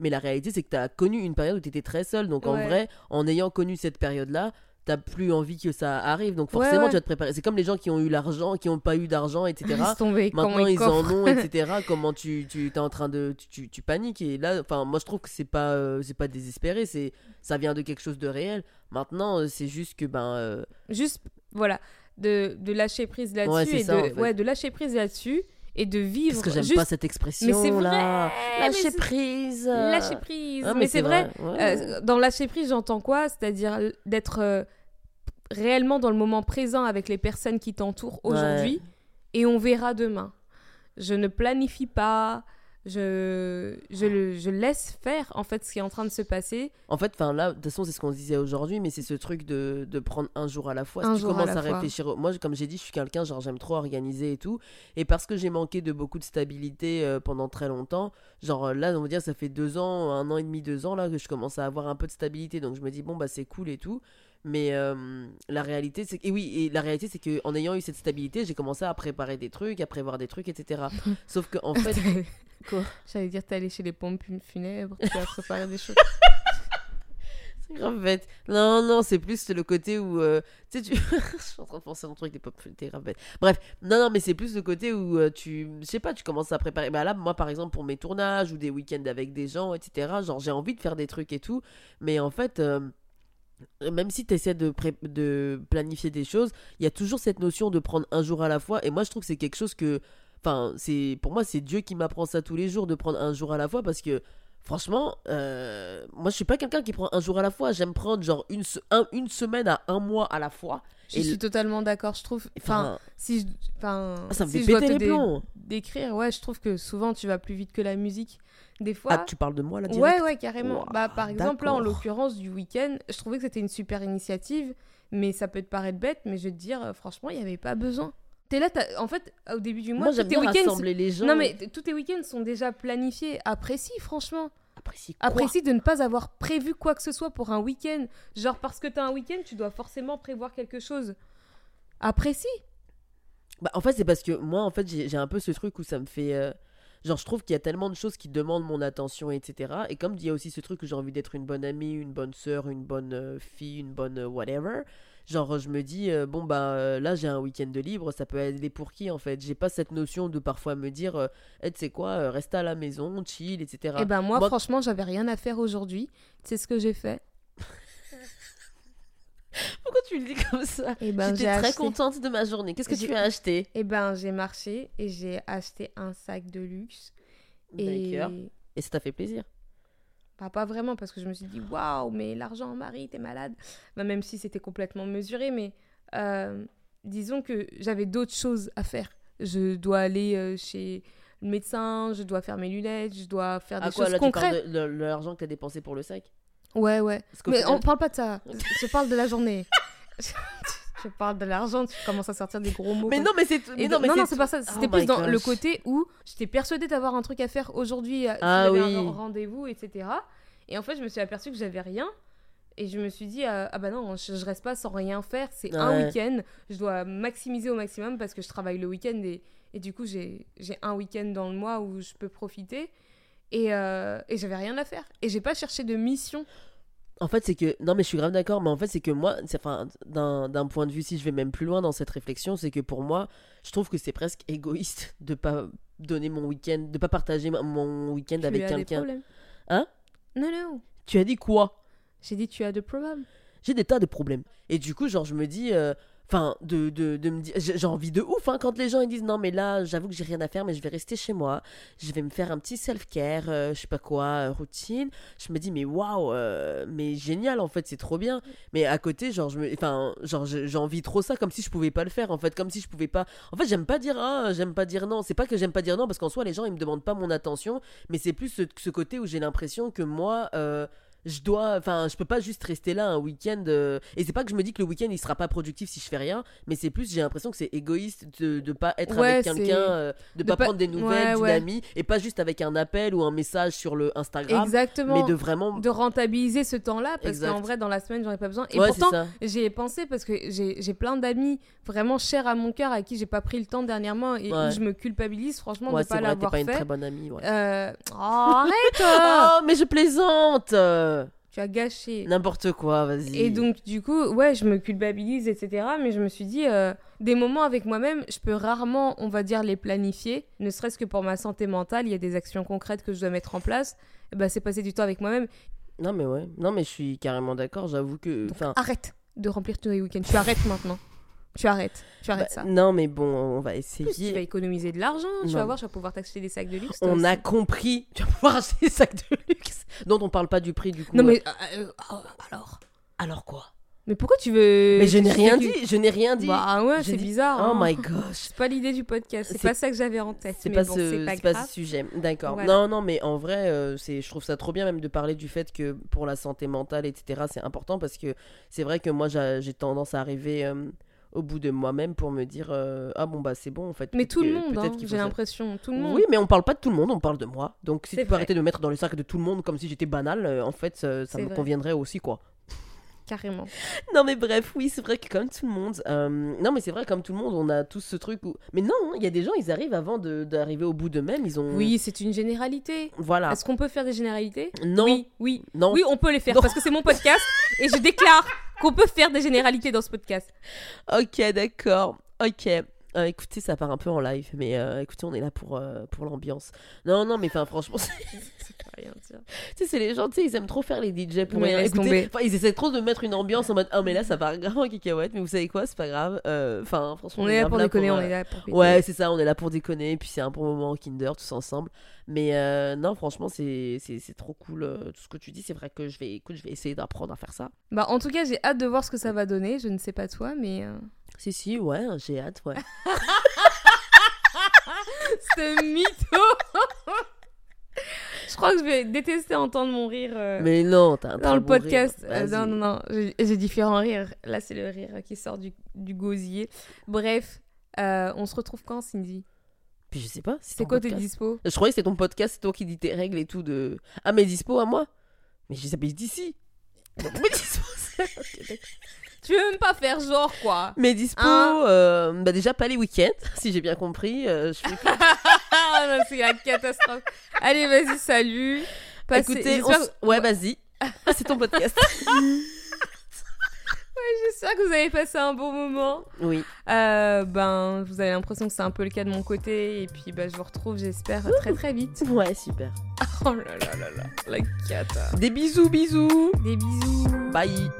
Mais la réalité, c'est que tu as connu une période où tu étais très seule. Donc en vrai, en ayant connu cette période-là, t'as plus envie que ça arrive. Donc forcément, ouais. tu vas te préparer. C'est comme les gens qui ont eu l'argent, qui n'ont pas eu d'argent, etc. tomber comment Maintenant, ils ils en ont, etc. Comment tu, tu es en train de. Tu, tu, tu paniques. Et là, enfin, moi, je trouve que c'est pas, euh, c'est pas désespéré. C'est, ça vient de quelque chose de réel. Maintenant, euh, c'est juste que, ben. euh, juste voilà de, de lâcher prise là-dessus Ouais, et ça, de en fait. ouais de lâcher prise là-dessus et de vivre parce que j'aime juste pas cette expression. mais c'est vrai Lâcher prise. lâcher prise Ah, mais, c'est vrai, Ouais. euh, dans lâcher prise j'entends quoi? C'est-à-dire d'être euh, réellement dans le moment présent avec les personnes qui t'entourent aujourd'hui et on verra demain je ne planifie pas je, je, le, je laisse faire en fait ce qui est en train de se passer En fait, enfin là, de toute façon, c'est ce qu'on se disait aujourd'hui, mais c'est ce truc de, de prendre un jour à la fois. Un si tu à commences à, réfléchir, moi, comme j'ai dit, je suis quelqu'un, genre j'aime trop organiser et tout, et parce que j'ai manqué de beaucoup de stabilité euh, pendant très longtemps, genre euh, là, on va dire, ça fait deux ans, un an et demi, deux ans là que je commence à avoir un peu de stabilité, donc je me dis bon bah c'est cool et tout. Mais euh, la réalité, c'est et oui, et la réalité, c'est que en ayant eu cette stabilité, j'ai commencé à préparer des trucs, à prévoir des trucs, etc. Sauf que en fait, Quoi? J'allais dire t'es allé chez les pompes funèbres tu as préparé des choses C'est grave bête. Non, non, c'est plus le côté où. euh, tu sais, tu. je suis en train de penser à un truc des pop. T'es grave bête. Bref, non, non, mais c'est plus le côté où euh, tu. Je sais pas, tu commences à préparer. Bah là, moi, par exemple, pour mes tournages ou des week-ends avec des gens, etc., genre, j'ai envie de faire des trucs et tout. Mais en fait. euh, même si tu essaies de, pré- de planifier des choses, il y a toujours cette notion de prendre un jour à la fois. Et moi, je trouve que c'est quelque chose que. Enfin, c'est pour moi, c'est Dieu qui m'apprend ça tous les jours, de prendre un jour à la fois, parce que franchement, euh, moi, je suis pas quelqu'un qui prend un jour à la fois. J'aime prendre genre une, se- un- une semaine à un mois à la fois. Je Et suis le- totalement d'accord. Je trouve. Enfin, si je, enfin, ça me si fait je dois péter te les dé- plombs. décrire, ouais, je trouve que souvent tu vas plus vite que la musique. Des fois. Ah, tu parles de moi là direct ouais, ouais, carrément. Bah, par exemple, là, en l'occurrence du week-end, je trouvais que c'était une super initiative, mais ça peut te paraître bête, mais je vais te dire, euh, franchement, il n'y avait pas besoin. T'es là, t'as- en fait, au début du mois, Moi, tous tes week-ends. les gens. Non, mais tous tes week-ends sont déjà planifiés. Apprécie, franchement. Apprécie quoi Apprécie de ne pas avoir prévu quoi que ce soit pour un week-end. Genre, parce que t'as un week-end, tu dois forcément prévoir quelque chose. Apprécie. Bah, en fait, c'est parce que moi, en fait, j'ai j'ai un peu ce truc où ça me fait. euh, Genre, je trouve qu'il y a tellement de choses qui demandent mon attention, etc. Et comme il y a aussi ce truc où j'ai envie d'être une bonne amie, une bonne sœur, une bonne euh, fille, une bonne euh, whatever. Genre, je me dis, euh, bon, bah euh, là, j'ai un week-end de libre, ça peut aller pour qui en fait? J'ai pas cette notion de parfois me dire, euh, Eh, tu sais quoi, reste à la maison, chill, etc. Et ben, moi, Moi- franchement, j'avais rien à faire aujourd'hui. C'est ce que j'ai fait. Pourquoi tu le dis comme ça Et ben, J'étais très acheté- contente de ma journée. Qu'est-ce que tu as acheté Eh ben, j'ai marché et j'ai acheté un sac de luxe. Et D'accord. Et ça t'a fait plaisir Bah, pas vraiment, parce que je me suis dit, waouh, mais l'argent, Marie, t'es malade. Bah, même si c'était complètement mesuré, mais euh, disons que j'avais d'autres choses à faire. Je dois aller euh, chez le médecin, je dois faire mes lunettes, je dois faire des Ah quoi, choses là, tu parles de, de- de l'argent que t'as dépensé pour le sac Ouais, ouais. Mais final- on parle pas de ça. je parle de la journée. je parle de l'argent, tu commences à sortir des gros mots. Mais non, mais c'est. Mais non, non, mais non, c'est c'est pas ça. C'était Oh plus my dans le côté où j'étais persuadée d'avoir un truc à faire aujourd'hui. euh, Ah avait oui. un rendez-vous, etc. Et en fait, je me suis aperçue que j'avais rien. Et je me suis dit, euh, ah bah non, je, je reste pas sans rien faire. C'est un week-end. Je dois maximiser au maximum parce que je travaille le week-end et, et du coup, j'ai j'ai un week-end dans le mois où je peux profiter. Et, euh, et j'avais rien à faire. Et j'ai pas cherché de mission. En fait, c'est que. Non, mais je suis grave d'accord, mais en fait, c'est que moi, c'est- enfin, d'un d'un point de vue, si je vais même plus loin dans cette réflexion, c'est que pour moi, je trouve que c'est presque égoïste de pas donner mon week-end, de pas partager mon week-end Tu avec as des quelqu'un. problèmes. Hein? Non, non. Tu as dit quoi? J'ai dit, tu as des problèmes. J'ai des tas de problèmes. Et du coup, genre, je me dis. euh, Enfin, de, de, de me dire. J'ai envie de ouf, hein, quand les gens ils disent non, mais là, j'avoue que j'ai rien à faire, mais je vais rester chez moi. Je vais me faire un petit self-care, euh, je sais pas quoi, euh, routine. Je me dis, mais waouh, euh, mais génial, en fait, c'est trop bien. Mais à côté, genre, je me, enfin, genre, j'ai envie trop ça, comme si je pouvais pas le faire, en fait, comme si je pouvais pas. En fait, j'aime pas dire, ah, j'aime pas dire non. C'est pas que j'aime pas dire non, parce qu'en soi, les gens, ils me demandent pas mon attention, mais c'est plus ce, ce côté où j'ai l'impression que moi, euh, je dois, enfin, je peux pas juste rester là un week-end. euh, Et c'est pas que je me dis que le week-end il sera pas productif si je fais rien, mais c'est plus j'ai l'impression que c'est égoïste de, de pas être Ouais, avec quelqu'un, euh, de, de pas, prendre des nouvelles Ouais, d'une ouais. amie et pas juste avec un appel ou un message sur le Instagram, Exactement. mais de vraiment. de rentabiliser ce temps-là parce qu'en vrai dans la semaine j'en ai pas besoin et pourtant j'y ai pensé parce que j'ai plein d'amis vraiment chers à mon cœur à qui j'ai pas pris le temps dernièrement et où je me culpabilise franchement Ouais, de pas l'avoir pas une fait très bonne amie. Euh, oh, arrête Oh, mais je plaisante tu as gâché N'importe quoi, vas-y. et donc du coup ouais je me culpabilise etc mais je me suis dit euh, des moments avec moi-même je peux rarement on va dire les planifier ne serait-ce que pour ma santé mentale il y a des actions concrètes que je dois mettre en place Et bah, c'est passer du temps avec moi-même Non, mais ouais. Non, mais je suis carrément d'accord, j'avoue que. Donc, arrête de remplir tous les week-ends. Tu arrêtes maintenant. Tu arrêtes. Tu arrêtes bah, ça. non, mais bon, on va plus, tu vas essayer. économiser de l'argent. Tu Non. vas voir, tu vas pouvoir t'acheter des sacs de luxe. On a compris. Tu vas pouvoir acheter des sacs de luxe dont on parle pas du prix du coup. Non, mais. euh, euh, oh, alors. Alors quoi? Mais pourquoi tu veux. Mais je n'ai rien dit, je n'ai rien dit. Bah ouais, c'est dit- bizarre. Oh hein. my gosh. C'est pas l'idée du podcast. C'est pas ça que j'avais en tête. C'est pas, bon, ce, pas pas ce sujet, d'accord. Voilà. Non, non, mais en vrai, euh, c'est, je trouve ça trop bien même de parler du fait que pour la santé mentale, etc., c'est important parce que c'est vrai que moi, j'a- j'ai tendance à arriver euh, au bout de moi-même pour me dire euh, ah bon bah c'est bon en fait. Mais tout le monde, peut-être hein, j'ai l'impression. Tout le monde. Oui, mais on parle pas de tout le monde, on parle de moi. Donc si tu peux vrai. arrêter de me mettre dans le sac de tout le monde comme si j'étais banal, euh, en fait, ça, me vrai. conviendrait aussi quoi. Carrément. Non mais bref, oui, c'est vrai que comme tout le monde, euh, non mais c'est vrai comme tout le monde, on a tous ce truc où, mais non, hein, il y a des gens, ils arrivent avant de- d'arriver au bout d'eux-mêmes, ils ont, Oui, c'est une généralité. voilà, Est-ce qu'on peut faire des généralités? Non, Oui, oui. non, Oui, on peut les faire Non. parce que c'est mon podcast et je déclare qu'on peut faire des généralités dans ce podcast. ok, d'accord, ok. Euh, écoutez, ça part un peu en live, mais euh, écoutez, on est là pour, euh, pour l'ambiance. Non, non, mais enfin, franchement, c'est- rien dire. tu sais, c'est les gens, tu sais, ils aiment trop faire les DJ pour Mais rien. tomber. enfin, ils essaient trop de mettre une ambiance en mode, ah, mais là, ça part grave en cacahuète, mais vous savez quoi, c'est pas grave. Enfin, franchement, On est là pour déconner, on est là pour. Ouais, c'est ça, on est là pour déconner, puis c'est un bon moment au Kinder, tous ensemble. Mais non, franchement, c'est c'est- c'est trop cool tout ce que tu dis. C'est vrai que je vais, écoute, je vais essayer d'apprendre à faire ça. Bah, en tout cas, j'ai hâte de voir ce que ça va donner. Je ne sais pas toi, mais. Si, si, ouais, j'ai hâte, ouais. Ce mytho Je crois que je vais détester entendre mon rire euh, Mais non, t'as dans le podcast. Euh, non, non, non. J'ai différents rires. Là, c'est le rire qui sort du, du gosier. Bref, euh, on se retrouve quand, Cindy? Puis je sais pas. C'est quoi tes dispo? Je croyais que c'était ton podcast, c'est toi qui dis tes règles et tout de. Ah, mes dispo à moi? Mais je les appelle d'ici. Donc, mes dispo, c'est- Ok, d'accord. Tu veux même pas faire genre, quoi Mes dispo, Hein euh, bah déjà pas les week-ends, si j'ai bien compris. euh, je fais que- Ah c'est la catastrophe. Allez, vas-y, salut. Passez- Écoutez, on s- ouais, vas-y. Ah, c'est ton podcast. J'espère que vous avez passé un bon moment. oui. Euh, ben, vous avez l'impression que c'est un peu le cas de mon côté. Et puis, bah, je vous retrouve, j'espère, très très vite. Ouais, super. Oh là là là là, la cata. Des bisous, bisous. Des bisous. Bye.